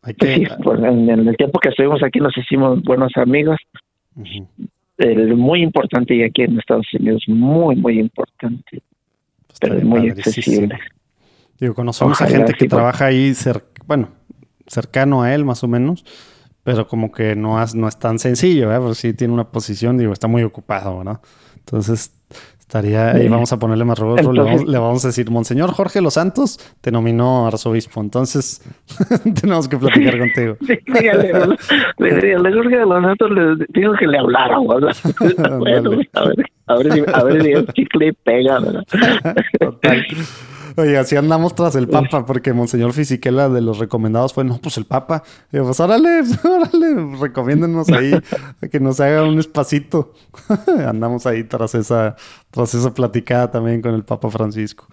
Pues en, el tiempo que estuvimos aquí nos hicimos buenos amigos. muy importante y aquí en Estados Unidos, muy, muy importante. Pues pero es muy accesible. Digo, conocemos a gente que trabaja ahí, bueno, cercano a él más o menos, pero como que no, no es tan sencillo, ¿verdad? Porque sí tiene una posición, digo, está muy ocupado, ¿no? Entonces, estaría ahí, vamos a ponerle más robots, le, vamos, a decir, Monseñor Jorge Los Santos te nominó arzobispo, entonces tenemos que platicar contigo. Sí, dígale, dígale, Jorge Los Santos le que le hablara, bueno, a ver, a ver si, a ver si el chicle pega, ¿verdad? Total. Oye, así andamos tras el Papa, porque Monseñor Fisiquela de los recomendados fue, no, pues el Papa. Y yo, pues órale, órale, recomiéndenos ahí, que nos haga un espacito. andamos ahí tras esa, tras esa platicada también con el Papa Francisco.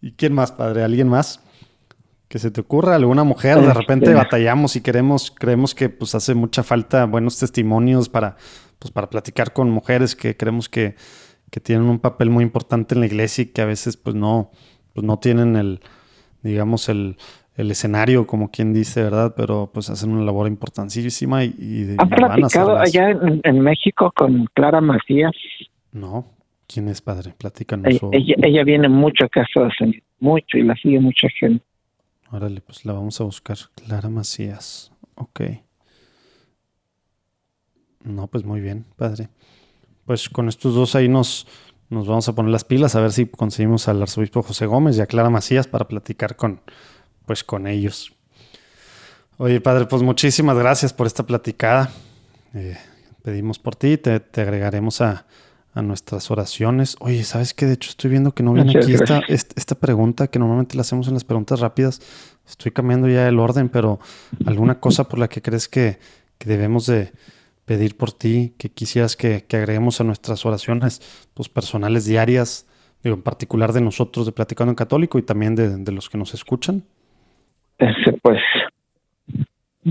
¿Y quién más, padre? ¿Alguien más? Que se te ocurra alguna mujer, de repente este. batallamos y queremos, creemos que pues hace mucha falta buenos testimonios para, pues para platicar con mujeres que creemos que, que tienen un papel muy importante en la iglesia y que a veces pues no, pues no tienen el, digamos, el, el escenario, como quien dice, ¿verdad? Pero pues hacen una labor importantísima y, y ¿Han platicado allá en, México con Clara Macías? No. ¿Quién es, padre? Platícanos. Ella, ella, viene mucho a Estados mucho, y la sigue mucha gente. Órale, pues la vamos a buscar. Clara Macías. Ok. No, pues muy bien, padre. Pues con estos dos ahí nos, nos vamos a poner las pilas a ver si conseguimos al arzobispo José Gómez y a Clara Macías para platicar con, pues con ellos. Oye, padre, pues muchísimas gracias por esta platicada. Eh, pedimos por ti, te, te agregaremos a, a, nuestras oraciones. Oye, ¿sabes qué? De hecho, estoy viendo que no viene aquí esta, esta, pregunta que normalmente la hacemos en las preguntas rápidas. Estoy cambiando ya el orden, pero ¿alguna cosa por la que crees que, que debemos de pedir por ti, que quisieras que, que, agreguemos a nuestras oraciones pues, personales diarias, digo, en particular de nosotros de Platicando en Católico y también de, de los que nos escuchan? Este, pues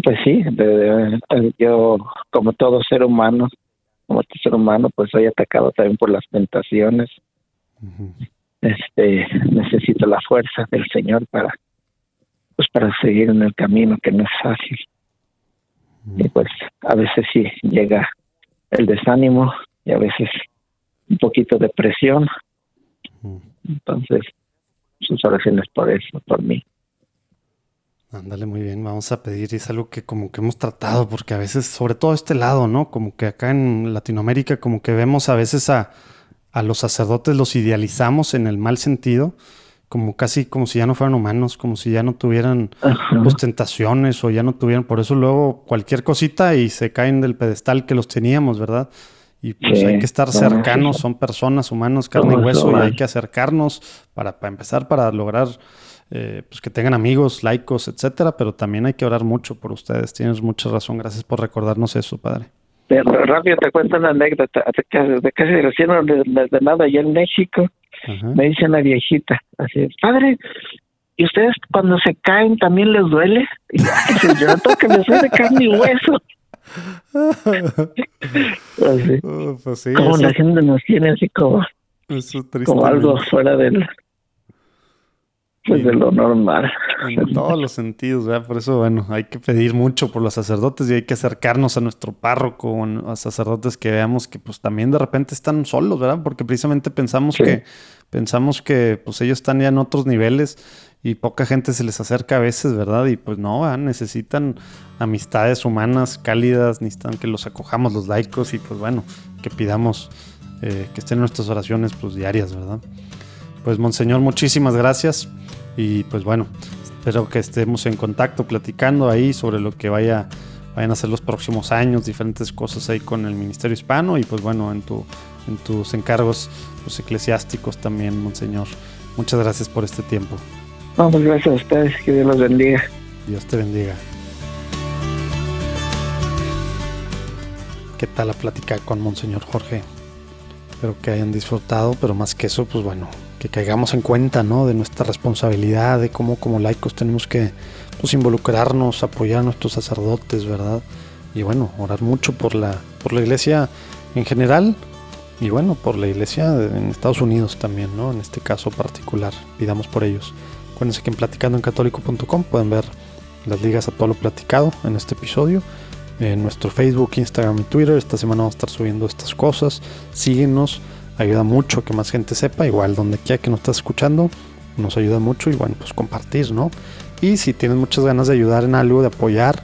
pues sí, yo como todo ser humano, como todo ser humano, pues soy atacado también por las tentaciones. Este, necesito la fuerza del Señor para pues para seguir en el camino que no es fácil. Y pues a veces sí llega el desánimo y a veces un poquito de presión. Entonces, sus oraciones por eso, por mí. Ándale, muy bien, vamos a pedir, y es algo que como que hemos tratado, porque a veces, sobre todo este lado, ¿no? Como que acá en Latinoamérica, como que vemos a veces a, a los sacerdotes, los idealizamos en el mal sentido, como casi como si ya no fueran humanos, como si ya no tuvieran ostentaciones o ya no tuvieran, por eso luego cualquier cosita y se caen del pedestal que los teníamos, ¿verdad? Y pues hay que estar cercanos, son personas, humanos, carne y hueso, y hay que acercarnos para, para empezar, para lograr eh, pues que tengan amigos, laicos, etcétera, pero también hay que orar mucho por ustedes. Tienes mucha razón. Gracias por recordarnos eso, padre. rápido te cuento una anécdota. De casi recién de, de, nada allá en México, me dice una viejita, así, padre, ¿y ustedes cuando se caen también les duele? Y yo no que les duele carne y hueso. así. Uh, pues sí, como la gente nos tiene así como, como algo fuera del pues de lo normal. En todos los sentidos, ¿verdad? Por eso, bueno, hay que pedir mucho por los sacerdotes y hay que acercarnos a nuestro párroco, a sacerdotes que veamos que pues también de repente están solos, ¿verdad? Porque precisamente pensamos que pensamos que pues ellos están ya en otros niveles y poca gente se les acerca a veces, ¿verdad? Y pues no, necesitan amistades humanas cálidas, necesitan que los acojamos los laicos y pues bueno, que pidamos eh, que estén nuestras oraciones pues diarias, ¿verdad? Pues Monseñor, muchísimas gracias y pues bueno, espero que estemos en contacto platicando ahí sobre lo que vaya, vayan a ser los próximos años, diferentes cosas ahí con el Ministerio Hispano y pues bueno, en, tu, en tus encargos pues, eclesiásticos también, Monseñor. Muchas gracias por este tiempo. Vamos, gracias a ustedes, que Dios los bendiga. Dios te bendiga. ¿Qué tal la plática con Monseñor Jorge? Espero que hayan disfrutado, pero más que eso, pues bueno, que caigamos en cuenta ¿no? de nuestra responsabilidad, de cómo como laicos tenemos que pues, involucrarnos, apoyar a nuestros sacerdotes, ¿verdad? Y bueno, orar mucho por la, por la iglesia en general y bueno, por la iglesia en Estados Unidos también, ¿no? En este caso particular, pidamos por ellos. Acuérdense que en platicandoencatolico.com pueden ver las ligas a todo lo platicado en este episodio. En nuestro Facebook, Instagram y Twitter. Esta semana vamos a estar subiendo estas cosas. Síguenos ayuda mucho que más gente sepa, igual donde quiera que nos estás escuchando, nos ayuda mucho y bueno, pues compartir, ¿no? Y si tienes muchas ganas de ayudar en algo, de apoyar,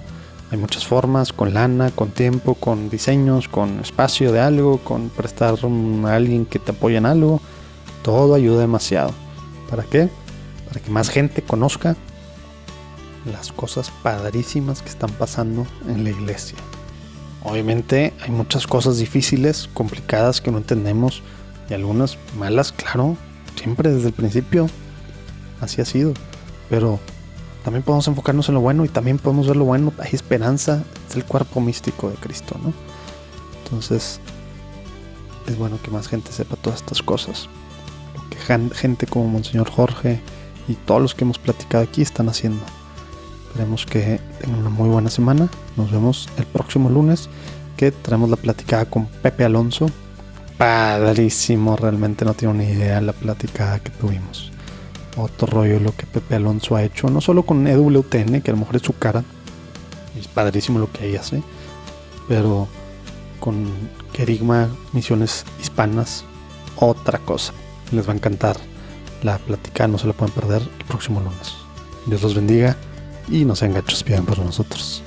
hay muchas formas, con lana, con tiempo, con diseños, con espacio de algo, con prestar a alguien que te apoye en algo, todo ayuda demasiado. ¿Para qué? Para que más gente conozca las cosas padrísimas que están pasando en la iglesia. Obviamente hay muchas cosas difíciles, complicadas que no entendemos y algunas malas, claro, siempre desde el principio así ha sido. Pero también podemos enfocarnos en lo bueno y también podemos ver lo bueno. Hay esperanza, es el cuerpo místico de Cristo, ¿no? Entonces, es bueno que más gente sepa todas estas cosas. Lo que gente como Monseñor Jorge y todos los que hemos platicado aquí están haciendo. Esperemos que tengan una muy buena semana. Nos vemos el próximo lunes que traemos la platicada con Pepe Alonso, padrísimo. Realmente no tengo ni idea la plática que tuvimos. Otro rollo lo que Pepe Alonso ha hecho, no solo con EWTN, que a lo mejor es su cara, es padrísimo lo que ella hace, pero con Kerigma Misiones Hispanas, otra cosa. Les va a encantar la plática, no se la pueden perder el próximo lunes. Dios los bendiga y no sean gachos, pidan por nosotros.